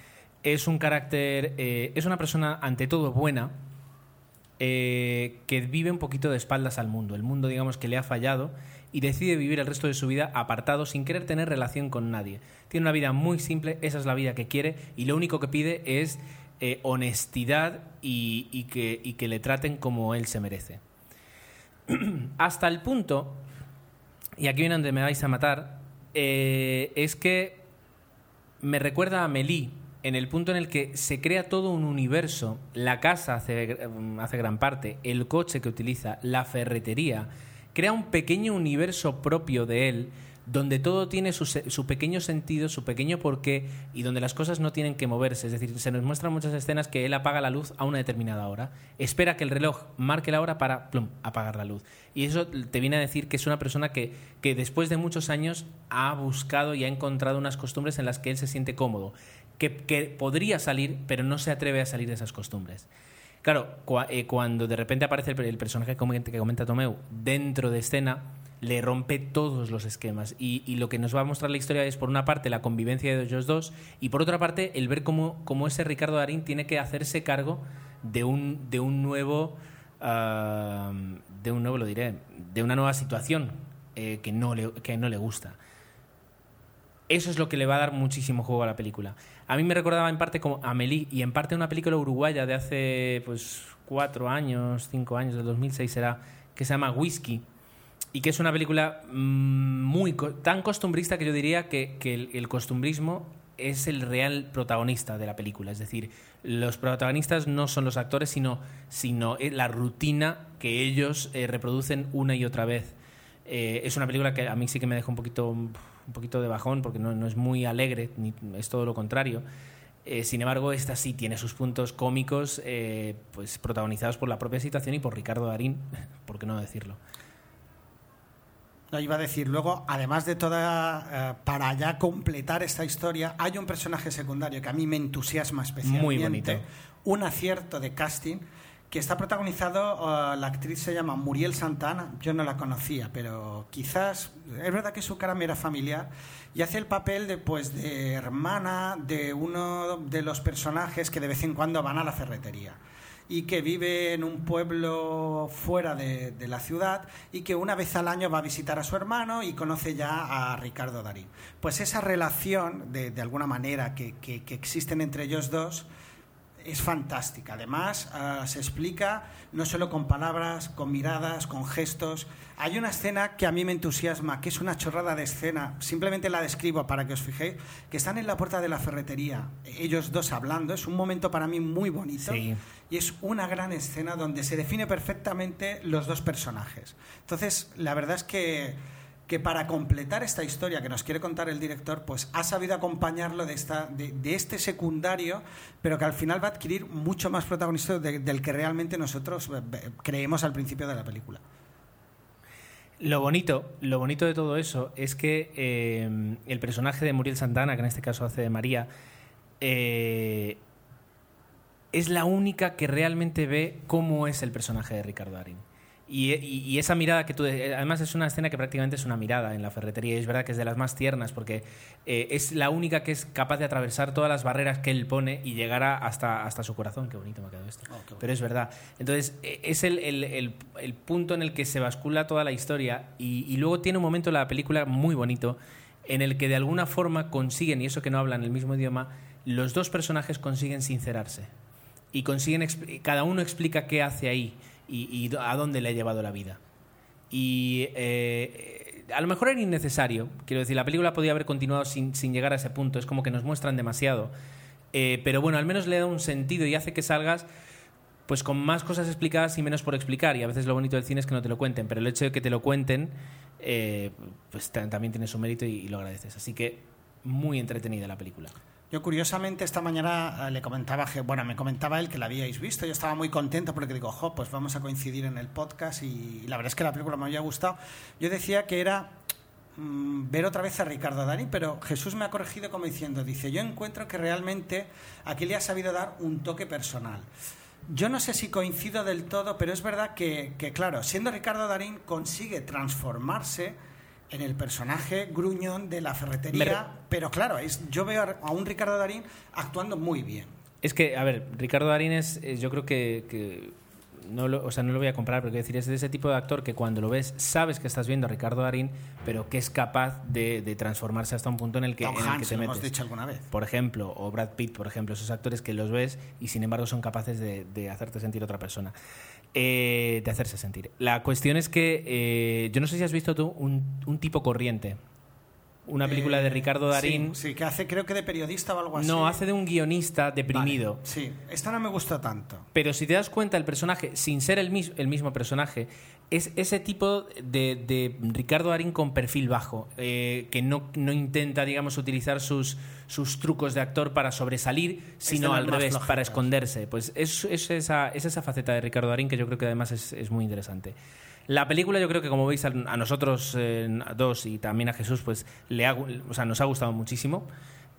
Es un carácter, eh, es una persona ante todo buena eh, que vive un poquito de espaldas al mundo. El mundo, digamos, que le ha fallado y decide vivir el resto de su vida apartado sin querer tener relación con nadie. Tiene una vida muy simple, esa es la vida que quiere y lo único que pide es eh, honestidad y, que le traten como él se merece. Hasta el punto, y aquí viene donde me vais a matar, eh, es que me recuerda a Melí en el punto en el que se crea todo un universo, la casa hace, hace gran parte, el coche que utiliza, la ferretería, crea un pequeño universo propio de él donde todo tiene su, su pequeño sentido, su pequeño porqué y donde las cosas no tienen que moverse. Es decir, se nos muestran muchas escenas que él apaga la luz a una determinada hora, espera que el reloj marque la hora para apagar la luz. Y eso te viene a decir que es una persona que, que después de muchos años ha buscado y ha encontrado unas costumbres en las que él se siente cómodo, que, podría salir, pero no se atreve a salir de esas costumbres. Claro, eh, cuando de repente aparece el, el personaje que comenta, Tomeu dentro de escena, le rompe todos los esquemas. Y, lo que nos va a mostrar la historia es, por una parte, la convivencia de ellos dos, y por otra parte, el ver cómo, cómo ese Ricardo Darín tiene que hacerse cargo de un, de un nuevo. ah, de un nuevo, lo diré, de una nueva situación eh, que, no le, que no le gusta. Eso es lo que le va a dar muchísimo juego a la película. A mí me recordaba en parte como Amélie y en parte una película uruguaya de hace pues cuatro años, cinco años, del 2006 será, que se llama Whisky y que es una película mm, muy tan costumbrista que yo diría que, el costumbrismo es el real protagonista de la película. Es decir, los protagonistas no son los actores, sino, sino eh, la rutina que ellos eh, reproducen una y otra vez. Eh, es una película que a mí sí que me deja un poquito, un poquito de bajón porque no, no es muy alegre, ni, es todo lo contrario. Eh, sin embargo, esta sí tiene sus puntos cómicos, eh, pues protagonizados por la propia situación y por Ricardo Darín, por qué no decirlo. Lo iba a decir. Luego, además de toda. eh, para ya completar esta historia, hay un personaje secundario que a mí me entusiasma especialmente. Muy bonito. Un acierto de casting que está protagonizado. eh, la actriz se llama Muriel Santana. Yo no la conocía, pero quizás. Es verdad que su cara me era familiar. Y hace el papel de, pues, de hermana de uno de los personajes que de vez en cuando van a la ferretería y que vive en un pueblo fuera de, la ciudad y que una vez al año va a visitar a su hermano y conoce ya a Ricardo Darín. Pues esa relación, de, de alguna manera, que, que- que existen entre ellos dos, es fantástica. Además, ah, se explica no solo con palabras, con miradas, con gestos. Hay una escena que a mí me entusiasma, que es una chorrada de escena, simplemente la describo para que os fijéis, que están en la puerta de la ferretería, ellos dos hablando, es un momento para mí muy bonito Sí. y es una gran escena donde se define perfectamente los dos personajes. Entonces, la verdad es que, que para completar esta historia que nos quiere contar el director, pues ha sabido acompañarlo de, esta, de, este secundario, pero que al final va a adquirir mucho más protagonismo de- del que realmente nosotros eh, creemos al principio de la película. Lo bonito, lo bonito de todo eso es que eh, el personaje de Muriel Santana, que en este caso hace de María, eh, es la única que realmente ve cómo es el personaje de Ricardo Darín. Y, y- y esa mirada que tú... Además es una escena que prácticamente es una mirada en la ferretería y es verdad que es de las más tiernas porque eh, es la única que es capaz de atravesar todas las barreras que él pone y llegar a- hasta, hasta su corazón. Qué bonito me ha quedado esto. Pero es verdad. Entonces eh, es el, el- el- el punto en el que se bascula toda la historia y, y luego tiene un momento en la película muy bonito en el que de alguna forma consiguen, y eso que no hablan el mismo idioma, los dos personajes consiguen sincerarse y consiguen cada uno explica qué hace ahí y, a dónde le ha llevado la vida. Y eh, a lo mejor era innecesario, quiero decir, la película podía haber continuado sin, sin llegar a ese punto, es como que nos muestran demasiado. Eh, pero bueno, al menos le da un sentido y hace que salgas pues con más cosas explicadas y menos por explicar. Y a veces lo bonito del cine es que no te lo cuenten, pero el hecho de que te lo cuenten eh, pues ta- también tiene su mérito y, y lo agradeces. Así que muy entretenida la película. Yo curiosamente esta mañana eh, le comentaba, bueno, me comentaba él que la habíais visto, yo estaba muy contento porque digo, jo, pues vamos a coincidir en el podcast y, la verdad es que la película me había gustado. Yo decía que era mm, ver otra vez a Ricardo Dani, pero Jesús me ha corregido como diciendo, dice, yo encuentro que realmente aquí le ha sabido dar un toque personal. Yo no sé si coincido del todo, pero es verdad que, claro, siendo Ricardo Darín consigue transformarse en el personaje gruñón de la ferretería, pero claro, es, yo veo a- un Ricardo Darín actuando muy bien. Es que, a ver, Ricardo Darín es, eh, yo creo que, que no, lo, o sea, no lo voy a comprar, pero quiero decir, es de ese tipo de actor que cuando lo ves sabes que estás viendo a Ricardo Darín, pero que es capaz de, de transformarse hasta un punto en el que, Tom en el que te lo hemos dicho alguna vez. Por ejemplo, o Brad Pitt, por ejemplo, esos actores que los ves y sin embargo son capaces de, de hacerte sentir otra persona. Eh, de hacerse sentir. La cuestión es que eh, yo no sé si has visto tú un, un tipo corriente. Una película Eh, de Ricardo Darín. Sí, sí, que hace creo que de periodista o algo así. No, hace de un guionista deprimido. Vale, sí, esta no me gustó tanto. Pero si te das cuenta, el personaje, sin ser el, mis- el mismo personaje, es ese tipo de, de Ricardo Darín con perfil bajo, eh, que no, no intenta, digamos, utilizar sus, sus trucos de actor para sobresalir, sino al revés, para esconderse. Pues es, es esa, es esa faceta de Ricardo Darín que yo creo que además es, es muy interesante. La película yo creo que como veis a, a nosotros eh, dos y también a Jesús pues le ha o sea, nos ha gustado muchísimo.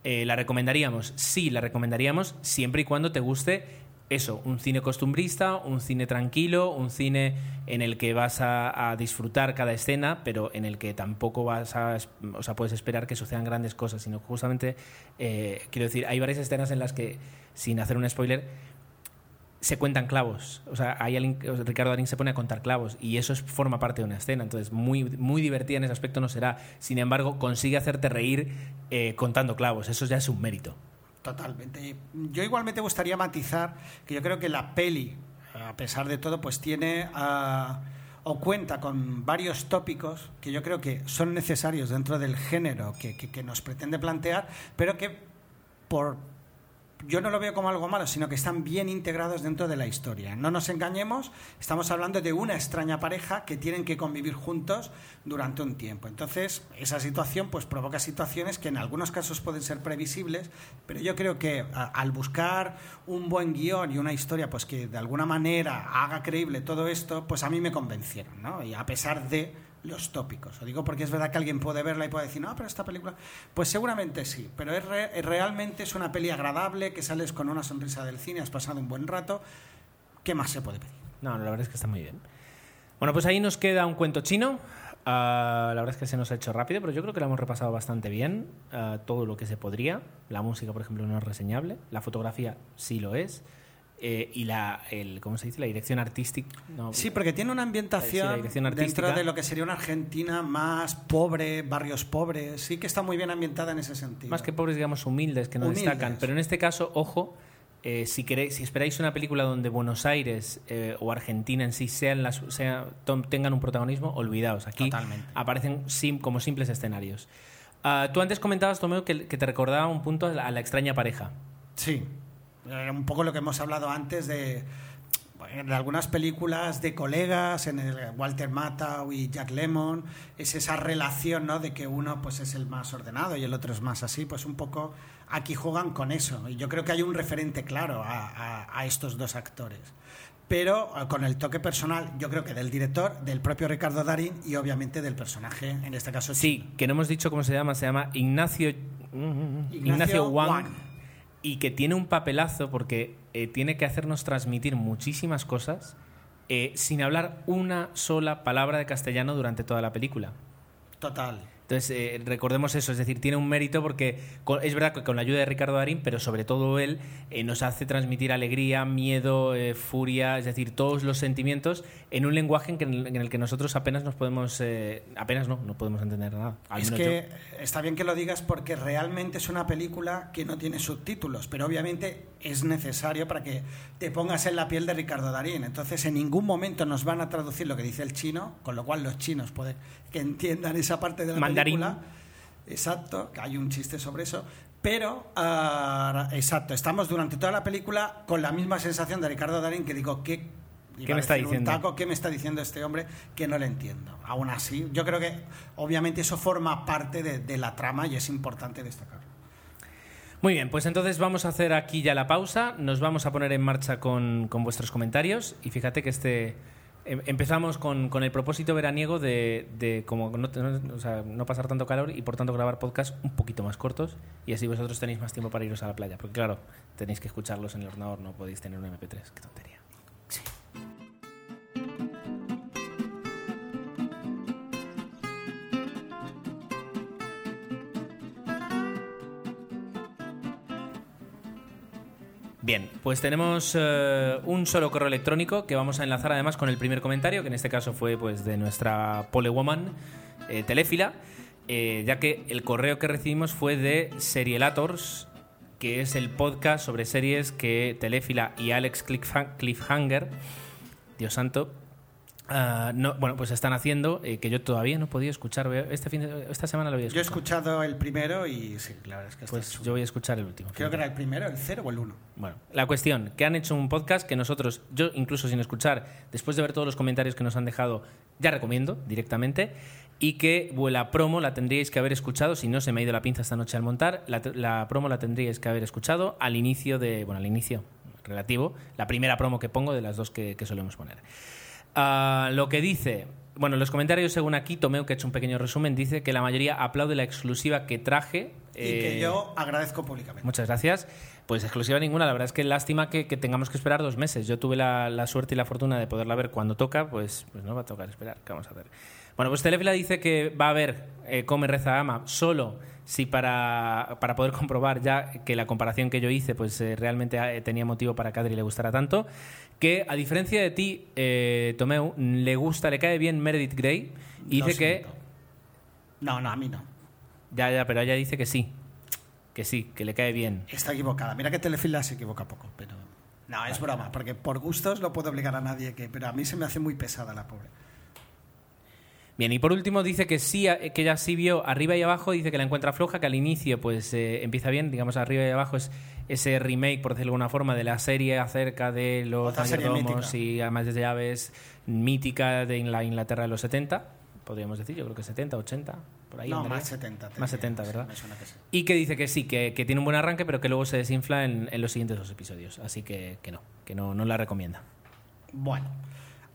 Eh, ¿La recomendaríamos? Sí, la recomendaríamos siempre y cuando te guste eso, un cine costumbrista, un cine tranquilo, un cine en el que vas a, disfrutar cada escena, pero en el que tampoco vas a, o sea, puedes esperar que sucedan grandes cosas, sino justamente, eh, quiero decir, hay varias escenas en las que, sin hacer un spoiler, se cuentan clavos. O sea, hay alguien, Ricardo Darín se pone a contar clavos y eso es, forma parte de una escena. Entonces, muy, muy divertida en ese aspecto no será. Sin embargo, consigue hacerte reír eh, contando clavos. Eso ya es un mérito. Totalmente. Yo igualmente gustaría matizar que yo creo que la peli, a pesar de todo, pues tiene ah, o cuenta con varios tópicos que yo creo que son necesarios dentro del género que, que- que nos pretende plantear, pero que por yo no lo veo como algo malo, sino que están bien integrados dentro de la historia. No nos engañemos, estamos hablando de una extraña pareja que tienen que convivir juntos durante un tiempo. Entonces, esa situación pues provoca situaciones que en algunos casos pueden ser previsibles, pero yo creo que al buscar un buen guion y una historia pues que de alguna manera haga creíble todo esto, pues a mí me convencieron, ¿no? Y a pesar de los tópicos. Lo digo porque es verdad que alguien puede verla y puede decir, no, pero esta película. Pues seguramente sí, pero es re- realmente es una peli agradable, que sales con una sonrisa del cine, has pasado un buen rato. ¿Qué más se puede pedir? No, la verdad es que está muy bien. Bueno, pues ahí nos queda un cuento chino. Ah, la verdad es que se nos ha hecho rápido, pero yo creo que lo hemos repasado bastante bien. ah, todo lo que se podría. La música, por ejemplo, no es reseñable. La fotografía sí lo es. Eh, y la, el, ¿cómo se dice? La dirección artística. no, Sí, porque tiene una Sí, ambientación artística. dentro de lo que sería una Argentina más pobre, barrios pobres. Sí que está muy bien ambientada en ese sentido. Más que pobres, digamos, humildes, que no Humildes. destacan. Pero en este caso, ojo, eh, si, queréis, si esperáis una película donde Buenos Aires eh, o Argentina en sí sean las, sea- tengan un protagonismo, olvidaos. Aquí Totalmente. aparecen sim- como simples escenarios. Ah, tú antes comentabas, Tomeo, que, que te recordaba un punto a la, a la extraña pareja. Sí, un poco lo que hemos hablado antes de, en algunas películas de colegas, en el Walter Matthau y Jack Lemmon, es esa relación ¿no? de que uno pues es el más ordenado y el otro es más así, pues un poco aquí juegan con eso. Y yo creo que hay un referente claro a, a- a estos dos actores. Pero eh, con el toque personal, yo creo que del director, del propio Ricardo Darín y obviamente del personaje, en este caso Sí, que no hemos dicho cómo se llama, se llama Ignacio, Ignacio Ignacio Wang, Wang. Y que tiene un papelazo porque eh, tiene que hacernos transmitir muchísimas cosas eh, sin hablar una sola palabra de castellano durante toda la película. total. Entonces, eh, recordemos eso, es decir, tiene un mérito porque es verdad que con la ayuda de Ricardo Darín, pero sobre todo él eh, nos hace transmitir alegría, miedo, eh, furia, es decir, todos los sentimientos en un lenguaje en, que- en el que nosotros apenas nos podemos, eh, apenas no, no podemos entender nada. Es que está bien que lo digas porque realmente es una película que no tiene subtítulos, pero obviamente es necesario para que te pongas en la piel de Ricardo Darín. Entonces, en ningún momento nos van a traducir lo que dice el chino, con lo cual los chinos pueden que entiendan esa parte de la Mandarín. película. Exacto, que hay un chiste sobre eso. Pero, ah, exacto, estamos durante toda la película con la misma sensación de Ricardo Darín que digo, ¿qué, ¿Qué me está diciendo? taco, ¿Qué me está diciendo este hombre que no le entiendo? Aún así, yo creo que obviamente eso forma parte de, de la trama y es importante destacarlo. Muy bien, pues entonces vamos a hacer aquí ya la pausa, nos vamos a poner en marcha con, con vuestros comentarios. Y fíjate que este em- empezamos con, con el propósito veraniego de, de como no, no- o sea, no pasar tanto calor y por tanto grabar podcasts un poquito más cortos. Y así vosotros tenéis más tiempo para iros a la playa, porque claro, tenéis que escucharlos en el ordenador, no podéis tener un MP3, qué tontería. Bien, pues tenemos eh, un solo correo electrónico que vamos a enlazar además con el primer comentario, que en este caso fue pues de nuestra polewoman eh, Teléfila, eh, ya que el correo que recibimos fue de Serielators, que es el podcast sobre series que Teléfila y Alex Cliffha- Cliffhanger, Dios santo, ah, no, bueno, pues están haciendo, eh, que yo todavía no he podido escuchar. Este fin de- esta semana lo voy a Yo he escuchado el primero y sí, la verdad es que Pues yo voy a escuchar el último. Creo que era el primero, el cero o el uno. Bueno, la cuestión, que han hecho un podcast que nosotros, yo incluso sin escuchar, después de ver todos los comentarios que nos han dejado, ya recomiendo directamente, y que la promo la tendríais que haber escuchado, si no se me ha ido la pinza esta noche al montar, la, la promo la tendríais que haber escuchado al inicio de, bueno, al inicio relativo, la primera promo que pongo de las dos que, que solemos poner. Ah, lo que dice, bueno, los comentarios según aquí, Tomeo, que ha hecho un pequeño resumen, dice que la mayoría aplaude la exclusiva que traje. Y que eh, yo agradezco públicamente. Muchas gracias. Pues exclusiva ninguna, la verdad es que lástima que, que tengamos que esperar dos meses. Yo tuve la, la suerte y la fortuna de poderla ver cuando toca, pues, pues no va a tocar esperar. ¿Qué vamos a hacer? Bueno, pues Telefila dice que va a haber eh, Come, Reza, Ama solo si para, para poder comprobar ya que la comparación que yo hice pues eh, realmente eh, tenía motivo para que a Adri le gustara tanto, que a diferencia de ti, eh, Tomeu, le gusta, le cae bien Meredith Grey y dice que... siento. No, no, a mí no. Ya, ya, pero ella dice que sí, que sí, que le cae bien. Está equivocada. Mira que Telefila se equivoca poco, pero... No, es broma, porque por gustos no puedo obligar a nadie que... Pero a mí se me hace muy pesada la pobre. Bien, y por último dice que sí, que ella sí vio arriba y abajo, dice que la encuentra floja, que al inicio pues eh, empieza bien, digamos arriba y abajo es ese remake, por decirlo de alguna forma, de la serie acerca de los mayordomos y además de llaves mítica de la Inglaterra de los 70, podríamos decir, yo creo que 70, 80, por ahí. no, más 70. te Más diría, 70, sí, ¿verdad? Me suena que sí. Y que dice que sí, que, que tiene un buen arranque, pero que luego se desinfla en, en los siguientes dos episodios. Así que, que no, que no, no la recomienda. Bueno,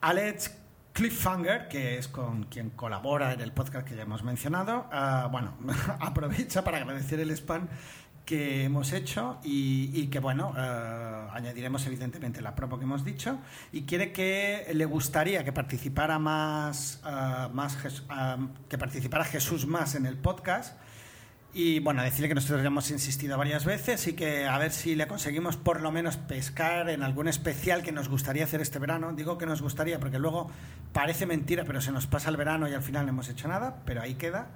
Alex Cliffhanger, que es con quien colabora en el podcast que ya hemos mencionado, ah, bueno, aprovecha para agradecer el spam que hemos hecho y, que, bueno, ah, añadiremos evidentemente la promo que hemos dicho y quiere que le gustaría que participara más, Jes- ah, que participara Jesús más en el podcast y bueno, decirle que nosotros ya hemos insistido varias veces y que a ver si le conseguimos por lo menos pescar en algún especial que nos gustaría hacer este verano. Digo que nos gustaría porque luego parece mentira, pero se nos pasa el verano y al final no hemos hecho nada, pero ahí queda.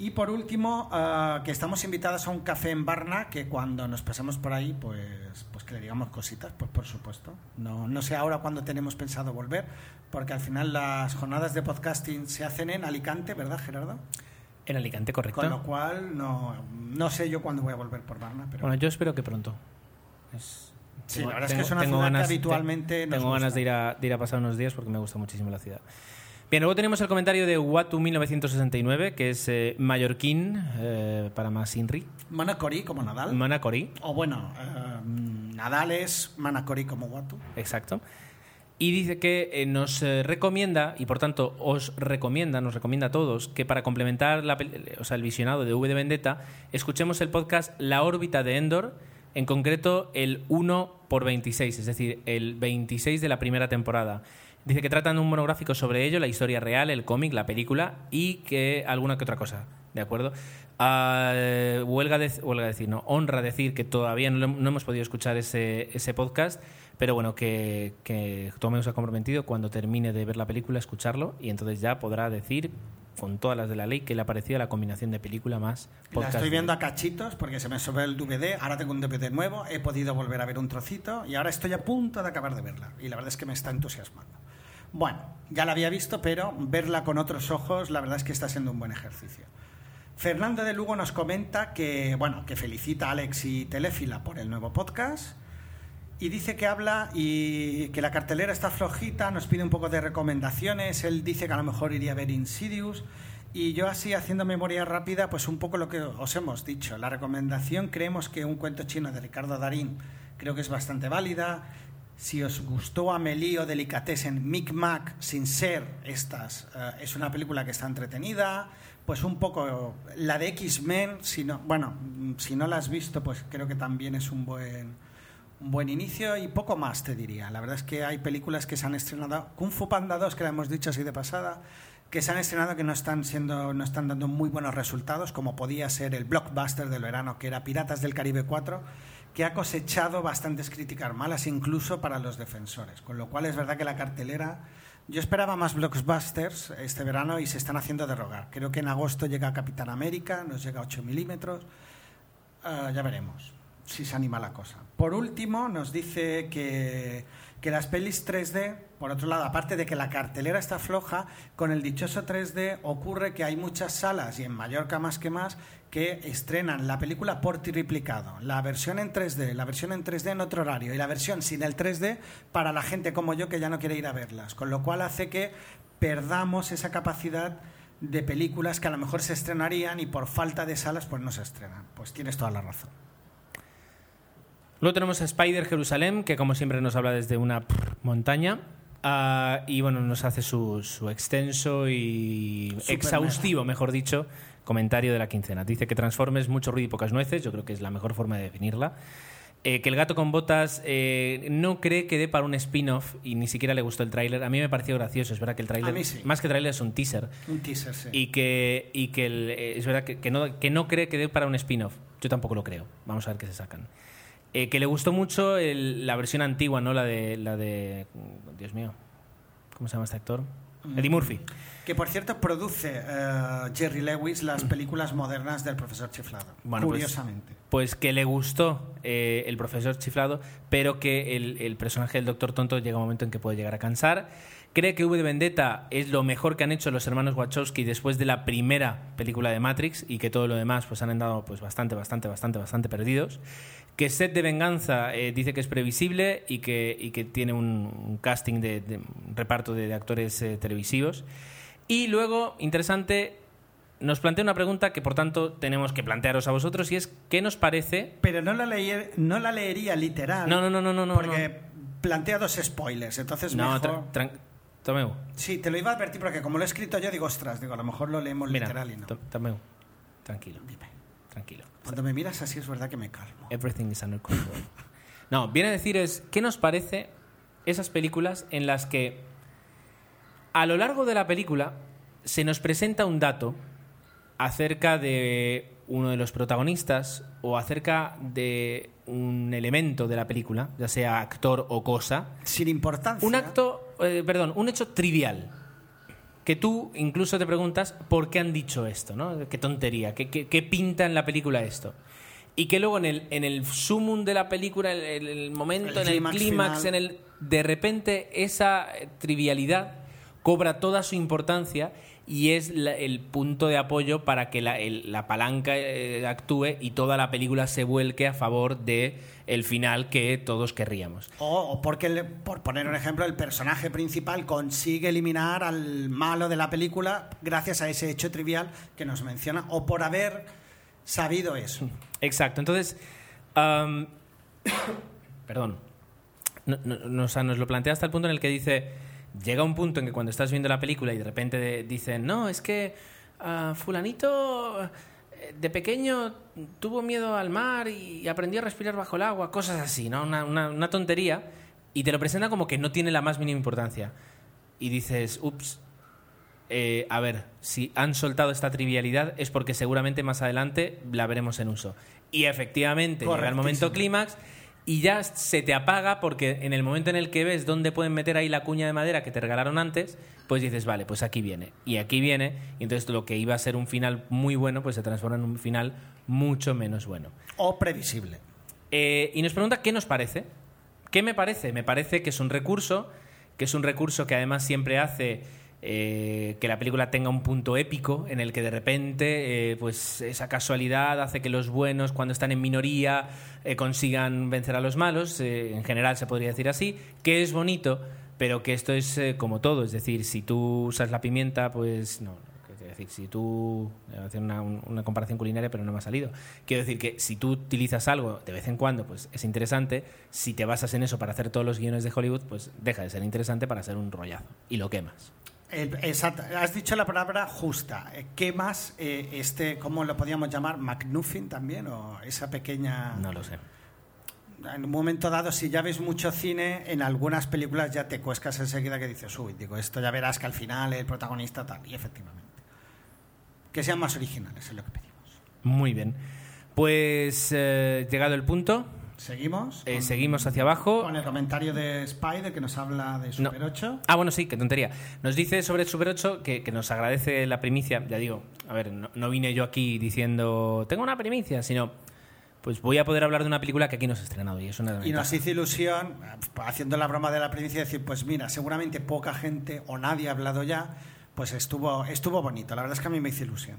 Y por último, ah, que estamos invitados a un café en Barna, que cuando nos pasemos por ahí, pues, pues que le digamos cositas, pues por supuesto. No, no sé ahora cuándo tenemos pensado volver, porque al final las jornadas de podcasting se hacen en Alicante, ¿verdad, Gerardo? En Alicante, correcto. Con lo cual, no, no sé yo cuándo voy a volver por Varna, pero Bueno, yo espero que pronto. Es- Sí, la verdad es que es una ciudad que habitualmente nos Tengo ganas gusta. de ir, a, de ir a pasar unos días porque me gusta muchísimo la ciudad. Bien, luego tenemos el comentario de Watu1969, que es eh, mallorquín eh, para más Inri. Manacori como Nadal. Manacori, o bueno, eh, Nadal es Manacori como Watu. exacto. Y dice que nos recomienda, y por tanto os recomienda, nos recomienda a todos, que para complementar la o sea, el visionado de V de Vendetta, escuchemos el podcast La órbita de Endor, en concreto el 1 por 26, es decir, el 26 de la primera temporada. Dice que tratan un monográfico sobre ello, la historia real, el cómic, la película y que alguna que otra cosa, ¿de acuerdo? Ah, huelga, de, huelga decir, no, honra decir que todavía no, no hemos podido escuchar ese, ese podcast, pero bueno, que, que se ha comprometido cuando termine de ver la película escucharlo y entonces ya podrá decir con todas las de la ley que le ha parecido la combinación de película más La podcast. estoy viendo a cachitos porque se me subió el DVD, ahora tengo un DVD nuevo, he podido volver a ver un trocito y ahora estoy a punto de acabar de verla. Y la verdad es que me está entusiasmando. Bueno, ya la había visto, pero verla con otros ojos, la verdad es que está siendo un buen ejercicio. Fernando de Lugo nos comenta que, bueno, que felicita a Alex y Telefila por el nuevo podcast y dice que habla y que la cartelera está flojita, nos pide un poco de recomendaciones, él dice que a lo mejor iría a ver Insidious y yo así haciendo memoria rápida, pues un poco lo que os hemos dicho. La recomendación creemos que un cuento chino de Ricardo Darín creo que es bastante válida. Si os gustó Amelie o Delicatessen, Micmac, sin ser estas, eh, es una película que está entretenida. Pues un poco la de X-Men, si no, bueno, mm, si no la has visto, pues creo que también es un buen, un buen inicio y poco más te diría. La verdad es que hay películas que se han estrenado, Kung Fu Panda 2, que la hemos dicho así de pasada, que se han estrenado que no están siendo, no están dando muy buenos resultados, como podía ser el blockbuster del verano, que era Piratas del Caribe 4, que ha cosechado bastantes críticas malas, incluso para los defensores. Con lo cual es verdad que la cartelera. Yo esperaba más blockbusters este verano y se están haciendo de rogar. Creo que en agosto llega Capitán América, nos llega 8 milímetros. Ah, ya veremos si se anima la cosa. Por último, nos dice que, que las pelis 3D, por otro lado, aparte de que la cartelera está floja, con el dichoso 3D ocurre que hay muchas salas, y en Mallorca más que más, que estrenan la película por triplicado. La versión en 3D, la versión en 3D en otro horario y la versión sin el 3D para la gente como yo que ya no quiere ir a verlas. Con lo cual hace que perdamos esa capacidad de películas que a lo mejor se estrenarían y por falta de salas pues no se estrenan. Pues tienes toda la razón. Luego tenemos a Spider Jerusalén, que como siempre nos habla desde una prr, montaña. ah, y bueno, nos hace su, su extenso y Super exhaustivo, mejor dicho, comentario de la quincena. Dice que Transformes mucho ruido y pocas nueces, yo creo que es la mejor forma de definirla. Eh, que el gato con botas eh, no cree que dé para un spin-off y ni siquiera le gustó el tráiler. A mí me pareció gracioso, es verdad que el tráiler, sí. más que tráiler es un teaser. Un teaser, sí. Y que, y que el- eh, es verdad que, que no, que no cree que dé para un spin-off. Yo tampoco lo creo. Vamos a ver qué se sacan. Eh, que le gustó mucho el- la versión antigua, ¿no? La de, la de... Dios mío. ¿Cómo se llama este actor? Eddie Murphy. Que por cierto produce eh, Jerry Lewis las películas modernas del profesor Chiflado. Bueno, pues- curiosamente. Pues que le gustó eh, el profesor chiflado, pero que el, el personaje del doctor tonto llega un momento en que puede llegar a cansar. Cree que V de Vendetta es lo mejor que han hecho los hermanos Wachowski después de la primera película de Matrix y que todo lo demás pues han andado pues bastante, bastante, bastante, bastante perdidos. Que Set de Venganza eh, dice que es previsible y que, y que tiene un, un casting de, de- un reparto de, de actores eh, televisivos. Y luego, interesante, nos plantea una pregunta que por tanto tenemos que plantearos a vosotros y es ¿qué nos parece? Pero no la, leí- no la leería literal. No, no, no, no, no, no. Porque plantea dos spoilers. Entonces No, mejor... Tomeu. Sí, te lo iba a advertir porque como lo he escrito yo digo, ostras, digo, a lo mejor lo leemos Mira, literal y no. To- Tomeu. Tranquilo, Dime. Tranquilo. Cuando me miras así es verdad que me calmo. Everything is under control. No, viene a decir es ¿qué nos parece esas películas en las que a lo largo de la película se nos presenta un dato acerca de uno de los protagonistas o acerca de un elemento de la película, ya sea actor o cosa, Sin importancia. un acto, eh, perdón, un hecho trivial. Que tú incluso te preguntas por qué han dicho esto, ¿no? Qué tontería, qué, qué- qué pinta en la película esto. Y que luego en el, en el sumum de la película, el, el- el momento, El en el clímax en el. De repente esa trivialidad cobra toda su importancia y es la- el punto de apoyo para que la, el- la palanca eh, actúe y toda la película se vuelque a favor de el final que todos querríamos. O, o porque, le- por poner un ejemplo, el personaje principal consigue eliminar al malo de la película gracias a ese hecho trivial que nos menciona, o por haber sabido eso. Exacto. Entonces, perdón. Nos lo plantea hasta el punto en el que dice, llega un punto en que cuando estás viendo la película y de repente de- dicen, no, es que ah, fulanito eh, de pequeño tuvo miedo al mar y aprendió a respirar bajo el agua, cosas así, ¿no? Una, una- una tontería. Y te lo presenta como que no tiene la más mínima importancia. Y dices, ups, eh, a ver, si han soltado esta trivialidad es porque seguramente más adelante la veremos en uso. Y efectivamente llega el momento clímax y ya se te apaga porque en el momento en el que ves dónde pueden meter ahí la cuña de madera que te regalaron antes, pues dices, vale, pues aquí viene. Y aquí viene, y entonces lo que iba a ser un final muy bueno, pues se transforma en un final mucho menos bueno. O previsible. Eh, y nos pregunta qué nos parece. ¿Qué me parece? Me parece que es un recurso, que es un recurso que además siempre hace eh, que la película tenga un punto épico en el que de repente, eh, pues esa casualidad hace que los buenos, cuando están en minoría, eh, consigan vencer a los malos. en general se podría decir así, que es bonito, pero que esto es como todo. Es decir, si tú usas la pimienta, pues no. Quiero decir, si tú. Voy a hacer una, un- una comparación culinaria, pero no me ha salido. Quiero decir que si tú utilizas algo de vez en cuando, pues es interesante. Si te basas en eso para hacer todos los guiones de Hollywood, pues deja de ser interesante para hacer un rollazo. Y lo quemas. Exacto. Has dicho la palabra justa. Eh, ¿Qué más, eh, este, cómo lo podíamos llamar? ¿McNuffin también? ¿O esa pequeña...? No lo sé. En un momento dado, si ya ves mucho cine, en algunas películas ya te cuescas enseguida que dices, uy, digo, esto ya verás que al final el protagonista tal. Y efectivamente. Que sean más originales, es lo que pedimos. Muy bien. Pues eh, llegado el punto, Seguimos. eh, con- seguimos hacia abajo. Con el comentario de Spider que nos habla de No. Super 8. Ah, bueno, sí, qué tontería. Nos dice sobre el Super 8 que, que nos agradece la primicia. Ya digo, a ver, no, no vine yo aquí diciendo, tengo una primicia, sino, pues voy a poder hablar de una película que aquí nos ha estrenado y es una Y nos hizo ilusión, eh, haciendo la broma de la primicia, decir, pues mira, seguramente poca gente o nadie ha hablado ya, pues estuvo, estuvo bonito. La verdad es que a mí me hizo ilusión.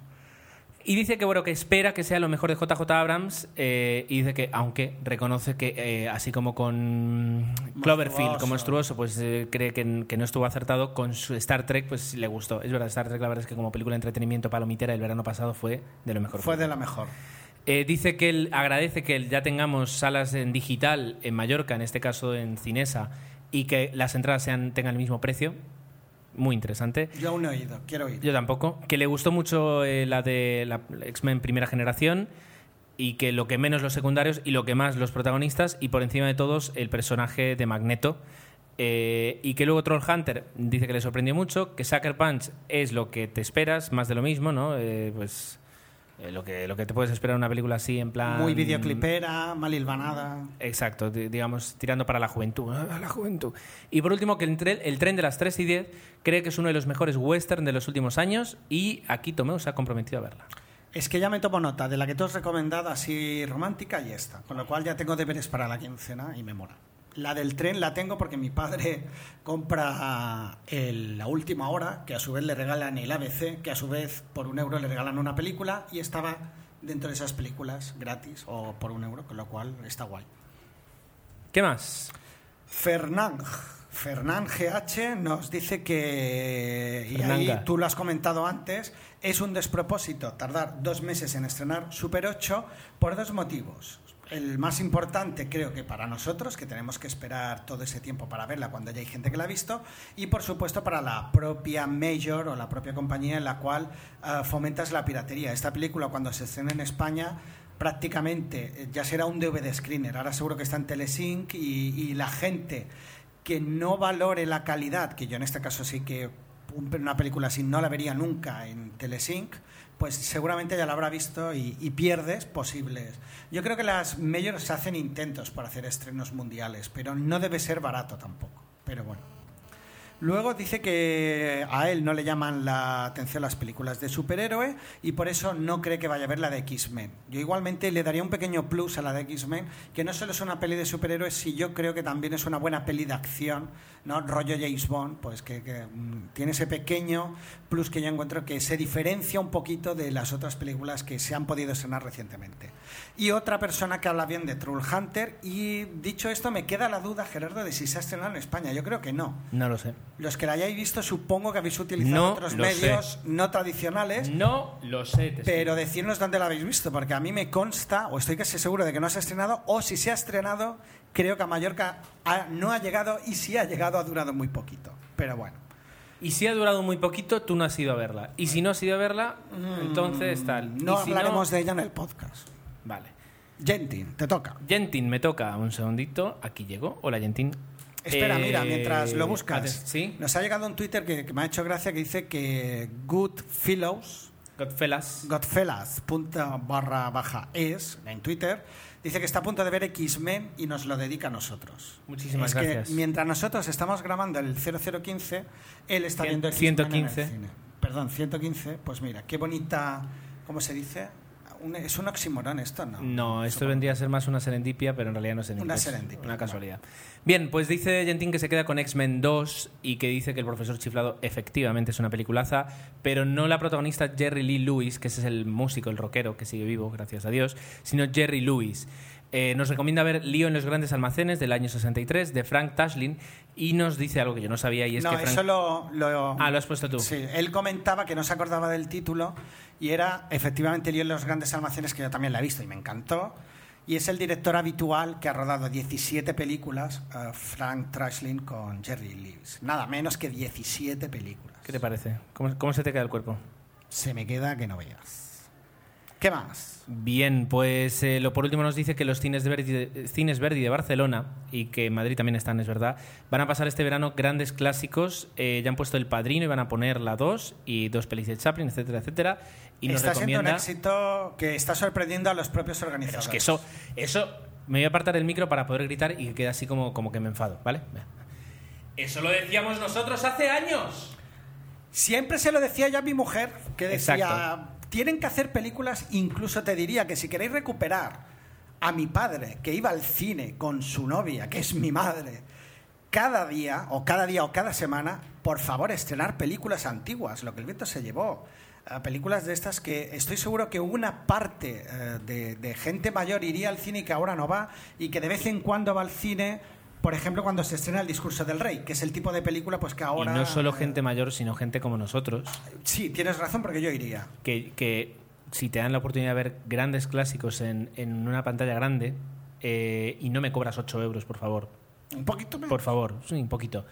Y dice que bueno que espera que sea lo mejor de JJ Abrams eh, y dice que aunque reconoce que eh, así como con Cloverfield como monstruoso. pues eh, cree que, que no estuvo acertado con su Star Trek pues le gustó. Es verdad Star Trek la verdad es que como película de entretenimiento palomitera el verano pasado fue de lo mejor. Fue de la mejor. Eh, dice que él agradece que ya tengamos salas en digital en Mallorca en este caso en Cinesa y que las entradas sean tengan el mismo precio muy interesante Yo aún no he oído, quiero oír. yo tampoco. Que le gustó mucho eh, la de la X-Men primera generación. y que lo que menos los secundarios y lo que más los protagonistas y por encima de todos el personaje de Magneto. Eh, y que luego Trollhunter dice que le sorprendió mucho, que Sucker Punch es lo que te esperas, más de lo mismo, ¿no? Eh, pues eh, lo, que, lo que te puedes esperar en una película así, en plan... Muy videoclipera, mal hilvanada. Exacto, di- digamos, tirando para la juventud. ah, La juventud. Y por último, que el tren, el tren de las 3 y 10 cree que es uno de los mejores western de los últimos años y aquí Tomeu se ha comprometido a verla. Es que ya me tomo nota de la que tú has recomendado así romántica y esta, con lo cual ya tengo deberes para la quincena y me mola. La del tren la tengo porque mi padre compra el- la última hora, que a su vez le regalan el ABC, que a su vez por un euro le regalan una película y estaba dentro de esas películas gratis o por un euro, con lo cual está guay. ¿Qué más? Fernán, Fernán GH nos dice que, y ahí tú lo has comentado antes, es un despropósito tardar dos meses en estrenar Super 8 por dos motivos. El más importante creo que para nosotros, que tenemos que esperar todo ese tiempo para verla cuando ya hay gente que la ha visto, y por supuesto para la propia Major o la propia compañía en la cual ah, fomentas la piratería. Esta película cuando se estrene en España prácticamente eh, ya será un DVD screener. Ahora seguro que está en Telesync y, y la gente que no valore la calidad, que yo en este caso sí que un- una película así no la vería nunca en Telesync, pues seguramente ya la habrá visto y, y pierdes posibles. Yo creo que las majors hacen intentos por hacer estrenos mundiales, pero no debe ser barato tampoco. Pero bueno. Luego dice que a él no le llaman la atención las películas de superhéroe y por eso no cree que vaya a ver la de X-Men. Yo igualmente le daría un pequeño plus a la de X-Men, que no solo es una peli de superhéroes, si yo creo que también es una buena peli de acción, ¿no? Rollo James Bond, pues que, que, mm, tiene ese pequeño plus que yo encuentro que se diferencia un poquito de las otras películas que se han podido estrenar recientemente. Y otra persona que habla bien de Troll Hunter y dicho esto me queda la duda, Gerardo, de si se ha estrenado en España. Yo creo que no. No lo sé. Los que la hayáis visto, supongo que habéis utilizado No otros medios no tradicionales, No lo sé. te pero decirnos dónde la habéis visto, porque a mí me consta, o estoy casi seguro de que no se ha estrenado, o si se ha estrenado, creo que a Mallorca ha- no ha llegado, y si ha llegado, ha durado muy poquito. Pero bueno. Y si ha durado muy poquito, tú no has ido a verla. Y si no has ido a verla, entonces tal. Mm, No si hablaremos de ella en el podcast. Vale. Gentin, te toca. Gentin, me toca un segundito. Aquí llego. Hola, Gentin. Espera, Eh, mira, mientras lo buscas. ¿Sí? Nos ha llegado un Twitter que, que me ha hecho gracia que dice que Goodfellows, Godfellas. Godfellas, punta barra baja es, en Twitter, dice que está a punto de ver X-Men y nos lo dedica a nosotros. Muchísimas es gracias. que mientras nosotros estamos grabando el 0015, él está Cien- viendo X-Men en el 115. cine. Perdón, 115, pues mira, qué bonita, ¿cómo se dice? Un- es un oxímoron esto, ¿no? No, esto Supongo. vendría a ser más una serendipia, pero en realidad no es serendipia. Una serendipia, Una casualidad. Bien, pues dice Gentin que se queda con X-Men 2 y que dice que El Profesor Chiflado efectivamente es una peliculaza, pero no la protagonista Jerry Lee Lewis, que ese es el músico, el rockero que sigue vivo, gracias a Dios, sino Jerry Lewis. Eh, nos recomienda ver Lío en los grandes almacenes del año 63 de Frank Tashlin y nos dice algo que yo no sabía y es no, que Frank... eso lo, lo- Ah, lo has puesto tú. Sí, él comentaba que no se acordaba del título y era efectivamente Lío en los grandes almacenes, que yo también la he visto y me encantó. Y es el director habitual que ha rodado 17 películas, eh, Frank Trashlin con Jerry Lewis. Nada menos que 17 películas. ¿Qué te parece? ¿Cómo, cómo se te queda el cuerpo? Se me queda que no veas. ¿Qué más? Bien, pues eh, lo por último nos dice que los cines Verdi, cines Verdi de Barcelona y que en Madrid también están, es verdad, van a pasar este verano grandes clásicos. eh, ya han puesto El Padrino y van a poner La 2 y dos pelis de Chaplin, etcétera, etcétera. Y nos está siendo un recomienda... éxito que está sorprendiendo a los propios Pero organizadores. es que eso, eso... Me voy a apartar el micro para poder gritar y que quede así como, como que me enfado, ¿vale? Eso lo decíamos nosotros hace años. Siempre se lo decía ya a mi mujer, que decía, Exacto. Tienen que hacer películas, incluso te diría que si queréis recuperar a mi padre, que iba al cine con su novia, que es mi madre, cada día, o cada día o cada semana, por favor, estrenar películas antiguas, lo que el viento se llevó. Eh, películas de estas que estoy seguro que una parte eh, de, de gente mayor iría al cine y que ahora no va, y que de vez en cuando va al cine, por ejemplo, cuando se estrena El discurso del rey, que es el tipo de película pues que ahora... y no solo eh, gente mayor, sino gente como nosotros, Sí, tienes razón porque yo iría. que, que si te dan la oportunidad de ver grandes clásicos en, en una pantalla grande eh, y no me cobras 8 euros, por favor, Un poquito menos. por favor, sí, un poquito,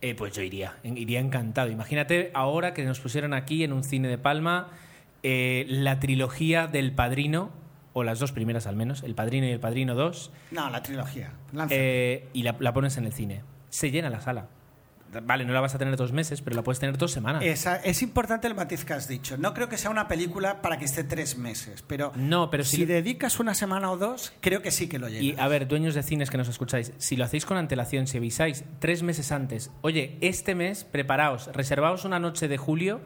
eh, pues yo iría, iría encantado. Imagínate ahora que nos pusieron aquí en un cine de Palma eh, la trilogía del Padrino o las dos primeras al menos, El Padrino y El Padrino 2, No, la trilogía. Eh, y la, la pones en el cine. Se llena la sala. Vale, no la vas a tener dos meses, pero la puedes tener dos semanas. Esa- es importante el matiz que has dicho. No creo que sea una película para que esté tres meses, pero, No, pero si si- dedicas una semana o dos, creo que sí que lo Y llenas. a ver, dueños de cines que nos escucháis, si lo hacéis con antelación, si avisáis tres meses antes, oye, este mes preparaos, reservaos una noche de julio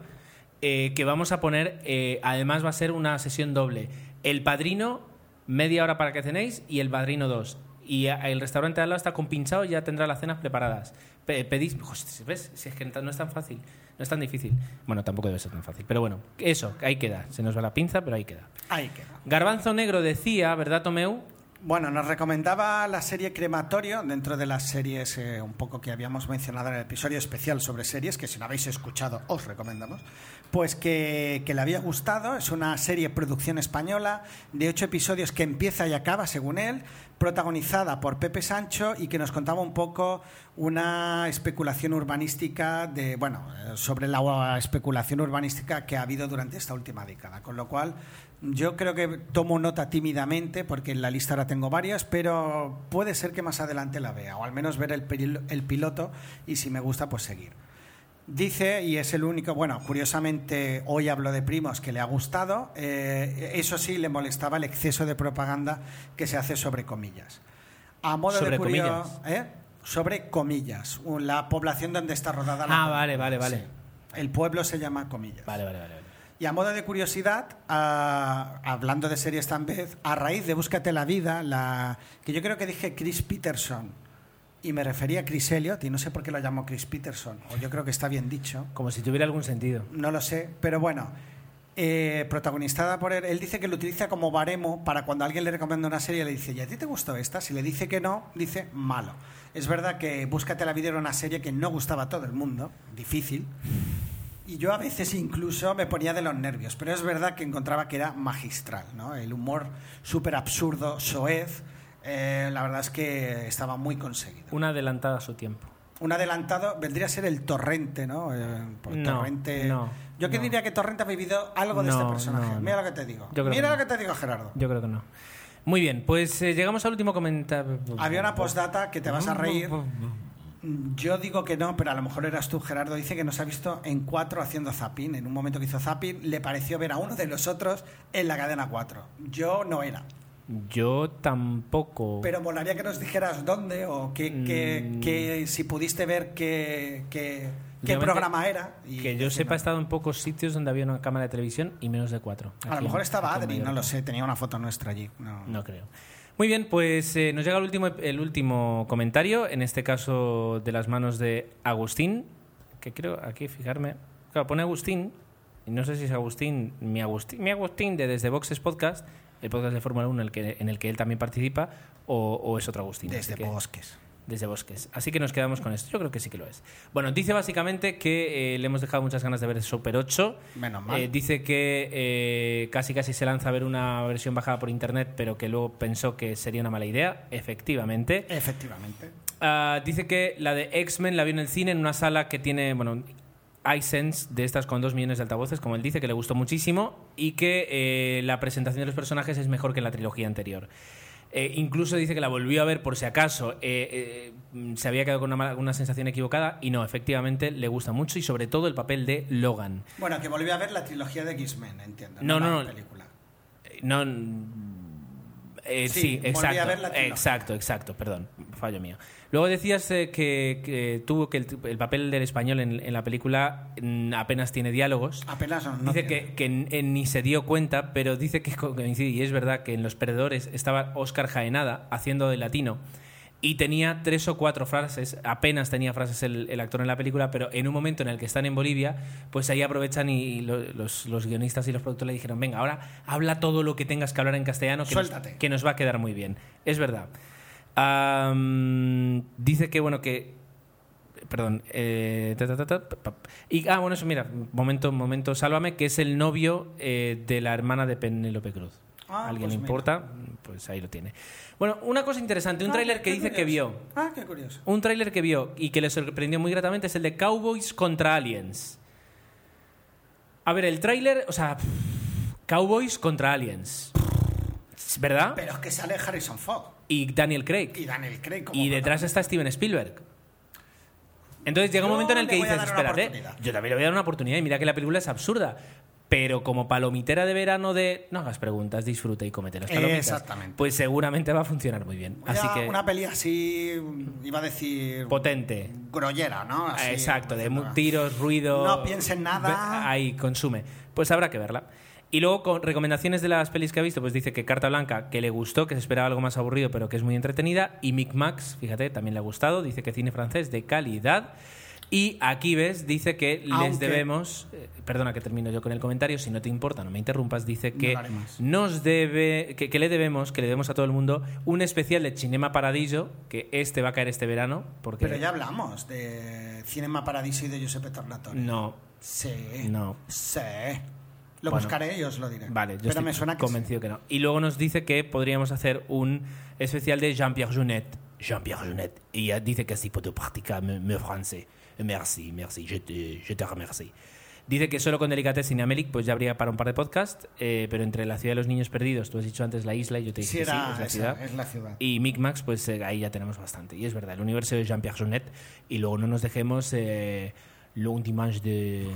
eh, que vamos a poner, eh, además va a ser una sesión doble. El Padrino, media hora para que cenéis, y El Padrino 2. Y el restaurante de al lado está compinchado y ya tendrá las cenas preparadas. Pe- pedís, Hostia, ¿ves? Si es que no es tan fácil, no es tan difícil. Bueno, tampoco debe ser tan fácil, pero bueno, eso, ahí queda. Se nos va la pinza, pero ahí queda. Ahí queda. Garbanzo Negro decía, ¿verdad, Tomeu? Bueno, nos recomendaba la serie Crematorio, dentro de las series eh, un poco que habíamos mencionado en el episodio especial sobre series, que si no habéis escuchado os recomendamos, pues que, le había gustado. Es una serie producción española de ocho episodios que empieza y acaba, según él, protagonizada por Pepe Sancho y que nos contaba un poco una especulación urbanística de, bueno, eh, sobre la especulación urbanística que ha habido durante esta última década. Con lo cual, yo creo que tomo nota tímidamente, porque en la lista ahora tengo varias, pero puede ser que más adelante la vea, o al menos ver el, el piloto y si me gusta, pues seguir. Dice, y es el único, bueno, curiosamente hoy hablo de primos que le ha gustado, eh, eso sí le molestaba el exceso de propaganda que se hace sobre comillas. A modo ¿Sobre de curio- comillas? ¿eh? Sobre comillas, la población donde está rodada la Ah, vale, vale, vale. Sí. El pueblo se llama comillas. Vale, vale, vale. vale. Y a modo de curiosidad, hablando de series tan vez, a raíz de Búscate la vida, la, que yo creo que dije Chris Peterson, y me refería a Chris Elliott, y no sé por qué lo llamo Chris Peterson, o yo creo que está bien dicho, Como si tuviera algún sentido. no lo sé, pero bueno, eh, protagonizada por él, él dice que lo utiliza como baremo para cuando alguien le recomienda una serie, le dice, ¿y a ti te gustó esta? Si le dice que no, dice malo. Es verdad que Búscate la vida era una serie que no gustaba a todo el mundo, difícil, y yo a veces incluso me ponía de los nervios, pero es verdad que encontraba que era magistral, ¿no? El humor súper absurdo, soez, eh, la verdad es que estaba muy conseguido. Una adelantada a su tiempo. Un adelantado vendría a ser el Torrente, ¿no? Eh, No, Torrente. no, Yo que no. diría que Torrente ha vivido algo de este personaje. Mira lo que te digo. Yo creo Mira que lo que te digo, Gerardo. Yo creo que no. Muy bien, pues eh, llegamos al último comentario. Había una postdata que te vas a reír. Yo digo que no, pero a lo mejor eras tú, Gerardo. Dice que nos ha visto en cuatro haciendo zapping. En un momento que hizo zapping, le pareció ver a uno de los otros en la cadena 4. Yo no era. Yo tampoco. Pero molaría que nos dijeras dónde o qué, Mm. qué- si pudiste ver qué, qué, programa era. y que yo sepa, he estado en pocos sitios donde había una cámara de televisión y menos de cuatro. A lo mejor estaba Adri, no lo sé, tenía una foto nuestra allí. No. No creo. Muy bien, pues eh, nos llega el último, el último comentario, en este caso de las manos de Agustín, que creo aquí fijarme. Claro, pone Agustín, y no sé si es Agustín, mi Agustín, mi Agustín de Desde Boxes Podcast, el podcast de Fórmula 1 en el, que, en el que él también participa, o, o es otro Agustín. Desde que- Bosques. Desde Bosques. Así que nos quedamos con esto. Yo creo que sí que lo es. Bueno, dice básicamente que eh, le hemos dejado muchas ganas de ver Super 8. Menos mal. Eh, dice que eh, casi casi se lanza a ver una versión bajada por internet, pero que luego pensó que sería una mala idea. Efectivamente. Efectivamente. Ah, dice que la de X-Men la vio en el cine en una sala que tiene, bueno, iSense de estas con dos millones de altavoces, como él dice, que le gustó muchísimo y que eh, la presentación de los personajes es mejor que en la trilogía anterior. Eh, incluso dice que la volvió a ver por si acaso eh, se había quedado con una, sensación equivocada y no, efectivamente le gusta mucho y sobre todo el papel de Logan. Bueno, que volvió a ver la trilogía de X-Men, entiendo. No, no, la no. película. Eh, No. eh, Sí, sí, volví a exacto. ver la trilogía. exacto, exacto, perdón, fallo mío. Luego decías eh, que, que tuvo que el, el papel del español en, en la película mm, apenas tiene diálogos. Apenas no. dice tiene. que, que n- ni se dio cuenta, pero dice que co- coincide, y es verdad que en Los Perdedores estaba Oscar Jaenada haciendo de latino y tenía tres o cuatro frases, apenas tenía frases el, el actor en la película, pero en un momento en el que están en Bolivia, pues ahí aprovechan y, lo- los, los guionistas y los productores le dijeron, venga, ahora habla todo lo que tengas que hablar en castellano, que, nos, Suéltate. que nos va a quedar muy bien. Es verdad. Dice que, bueno, que perdón. eh, ta, ta, ta, ta, pa, pa. y, ah, bueno, eso, mira, momento, momento, sálvame, que es el novio eh, de la hermana de Penélope Cruz. Ah, ¿A ¿Alguien pues le importa? Pues ahí lo tiene. Bueno, una cosa interesante, un Ah, tráiler que dice que vio. Ah, qué curioso. Un tráiler que vio y que le sorprendió muy gratamente es el de Cowboys contra Aliens. A ver, el tráiler, o sea, pff, Cowboys contra Aliens. ¿Verdad? Pero es que sale Harrison Ford Y Daniel Craig. y Daniel Craig como Y detrás está Steven Spielberg. Entonces llega un momento en el que dices, espérate, oportunidad". yo también le voy a dar una oportunidad y mira que la película es absurda. Pero como palomitera de verano de no hagas preguntas, disfruta y comete las palomitas. Exactamente. Pues seguramente va a funcionar muy bien. Así Una- que Una peli así, iba a decir... potente. Grollera, ¿no? Así, Exacto, de diciendo, mu- tiros, ruido. No piense en nada. Ahí, consume. Pues habrá que verla. Y luego, con recomendaciones de las pelis que ha visto, pues dice que Carta Blanca, que le gustó, que se esperaba algo más aburrido, pero que es muy entretenida. Y Mick Max, fíjate, también le ha gustado. Dice que cine francés de calidad. Y aquí ves, dice que les debemos. eh, perdona que termino yo con el comentario, si no te importa, no me interrumpas. Dice que nos debe. Que, que le debemos, que le debemos a todo el mundo, un especial de Cinema Paradiso, que este va a caer este verano. Porque Pero ya hablamos de Cinema Paradiso y de Giuseppe Tornatore. No, Sí. no. Sí. Lo Bueno. buscaré y os lo diré. Vale, yo Pero estoy me suena que convencido que no. Y luego nos dice que podríamos hacer un especial de Jean-Pierre Jeunet. Jean-Pierre Jeunet. Y ya dice que sí puedo practicar mi, francés. Merci, merci, je te, je te remercie. Dice que solo con Delicatessen y Amelik pues ya habría para un par de podcasts, eh, pero entre la ciudad de los niños perdidos, tú has dicho antes la isla y yo te Sí, dije que sí, es la esa, ciudad. es la ciudad. Y Micmax, pues eh, ahí ya tenemos bastante. Y es verdad, el universo de Jean-Pierre Jeunet. Y luego no nos dejemos eh, Long Dimanche de...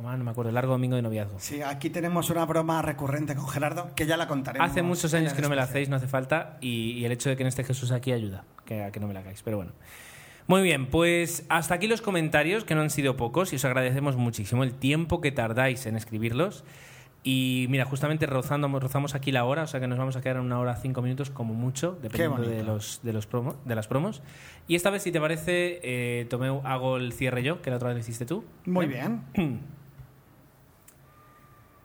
¿Cómo? No me acuerdo, Largo Domingo de Noviazgo. Sí, aquí tenemos una broma recurrente con Gerardo, que ya la contaremos. Hace muchos años que no me la hacéis, no hace falta, y, y el hecho de que no esté Jesús aquí ayuda que, a que no me la hagáis. Pero bueno. Muy bien, pues hasta aquí los comentarios, que no han sido pocos, y os agradecemos muchísimo el tiempo que tardáis en escribirlos. Y mira, justamente rozando, rozamos aquí la hora, o sea que nos vamos a quedar en una hora cinco minutos como mucho, dependiendo de, los, de, los promo- de las promos. Y esta vez, si te parece, eh, Tomeu, hago el cierre yo, que la otra vez lo hiciste tú. Muy ¿Eh? bien.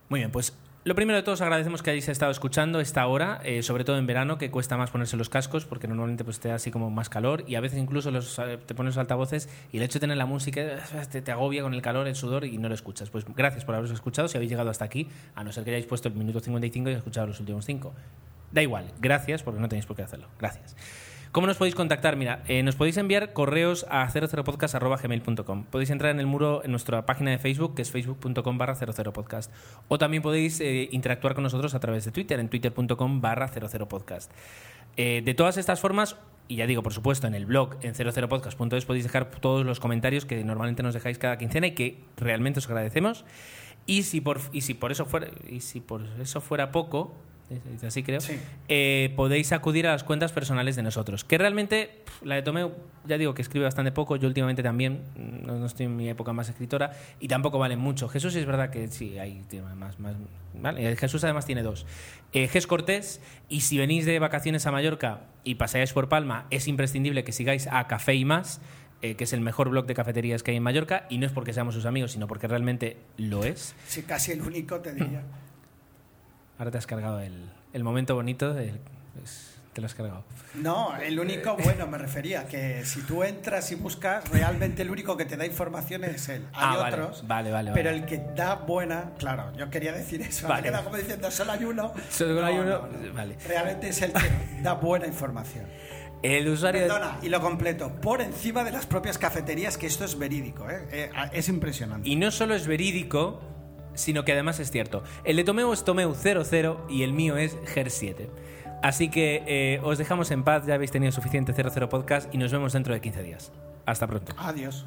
Muy bien, pues lo primero de todo os agradecemos que hayáis estado escuchando esta hora, eh, sobre todo en verano, que cuesta más ponerse los cascos porque normalmente pues te da así como más calor y a veces incluso los, eh, te pones los altavoces y el hecho de tener la música eh, te, te agobia con el calor, el sudor y no lo escuchas. Pues gracias por haberos escuchado si habéis llegado hasta aquí, a no ser que hayáis puesto el minuto 55 y escuchado los últimos 5. Da igual, gracias porque no tenéis por qué hacerlo. Gracias. ¿Cómo nos podéis contactar? Mira, eh, nos podéis enviar correos a 00podcast.gmail.com. Podéis entrar en el muro en nuestra página de Facebook, que es facebook.com barra 00podcast. O también podéis eh, interactuar con nosotros a través de Twitter, en twitter.com barra 00podcast. Eh, de todas estas formas, y ya digo, por supuesto, en el blog, en 00podcast.es, podéis dejar todos los comentarios que normalmente nos dejáis cada quincena y que realmente os agradecemos. Y si por, y si por, eso, fuera, y si por eso fuera poco, así creo, Sí. eh, podéis acudir a las cuentas personales de nosotros. Que realmente, pf, la de Tomeu, ya digo que escribe bastante poco, yo últimamente también, no, no estoy en mi época más escritora, y tampoco valen mucho. Jesús es verdad que sí, hay más... más ¿vale? Eh, Jesús además tiene dos. Eh, Ges Cortés, y si venís de vacaciones a Mallorca y paseáis por Palma, es imprescindible que sigáis a Café y Más, eh, que es el mejor blog de cafeterías que hay en Mallorca, y no es porque seamos sus amigos, sino porque realmente lo es. Sí, casi el único, te diría. Ahora te has cargado el, el momento bonito, del- es- te lo has cargado. No, el único, bueno, me refería que si tú entras y buscas, realmente el único que te da información es él. Hay Ah, vale, otros, vale, vale, pero el que da buena, claro, yo quería decir eso, me queda como diciendo solo hay uno. Solo No, hay uno, no, no. vale. Realmente es el que da buena información. El usuario Perdona, y lo completo, por encima de las propias cafeterías, que esto es verídico, ¿eh? Eh, es impresionante. Y no solo es verídico, sino que además es cierto. El de Tomeu es Tomeu 00 y el mío es GER7. Así que eh, os dejamos en paz, ya habéis tenido suficiente 00 podcast y nos vemos dentro de 15 días. Hasta pronto. Adiós.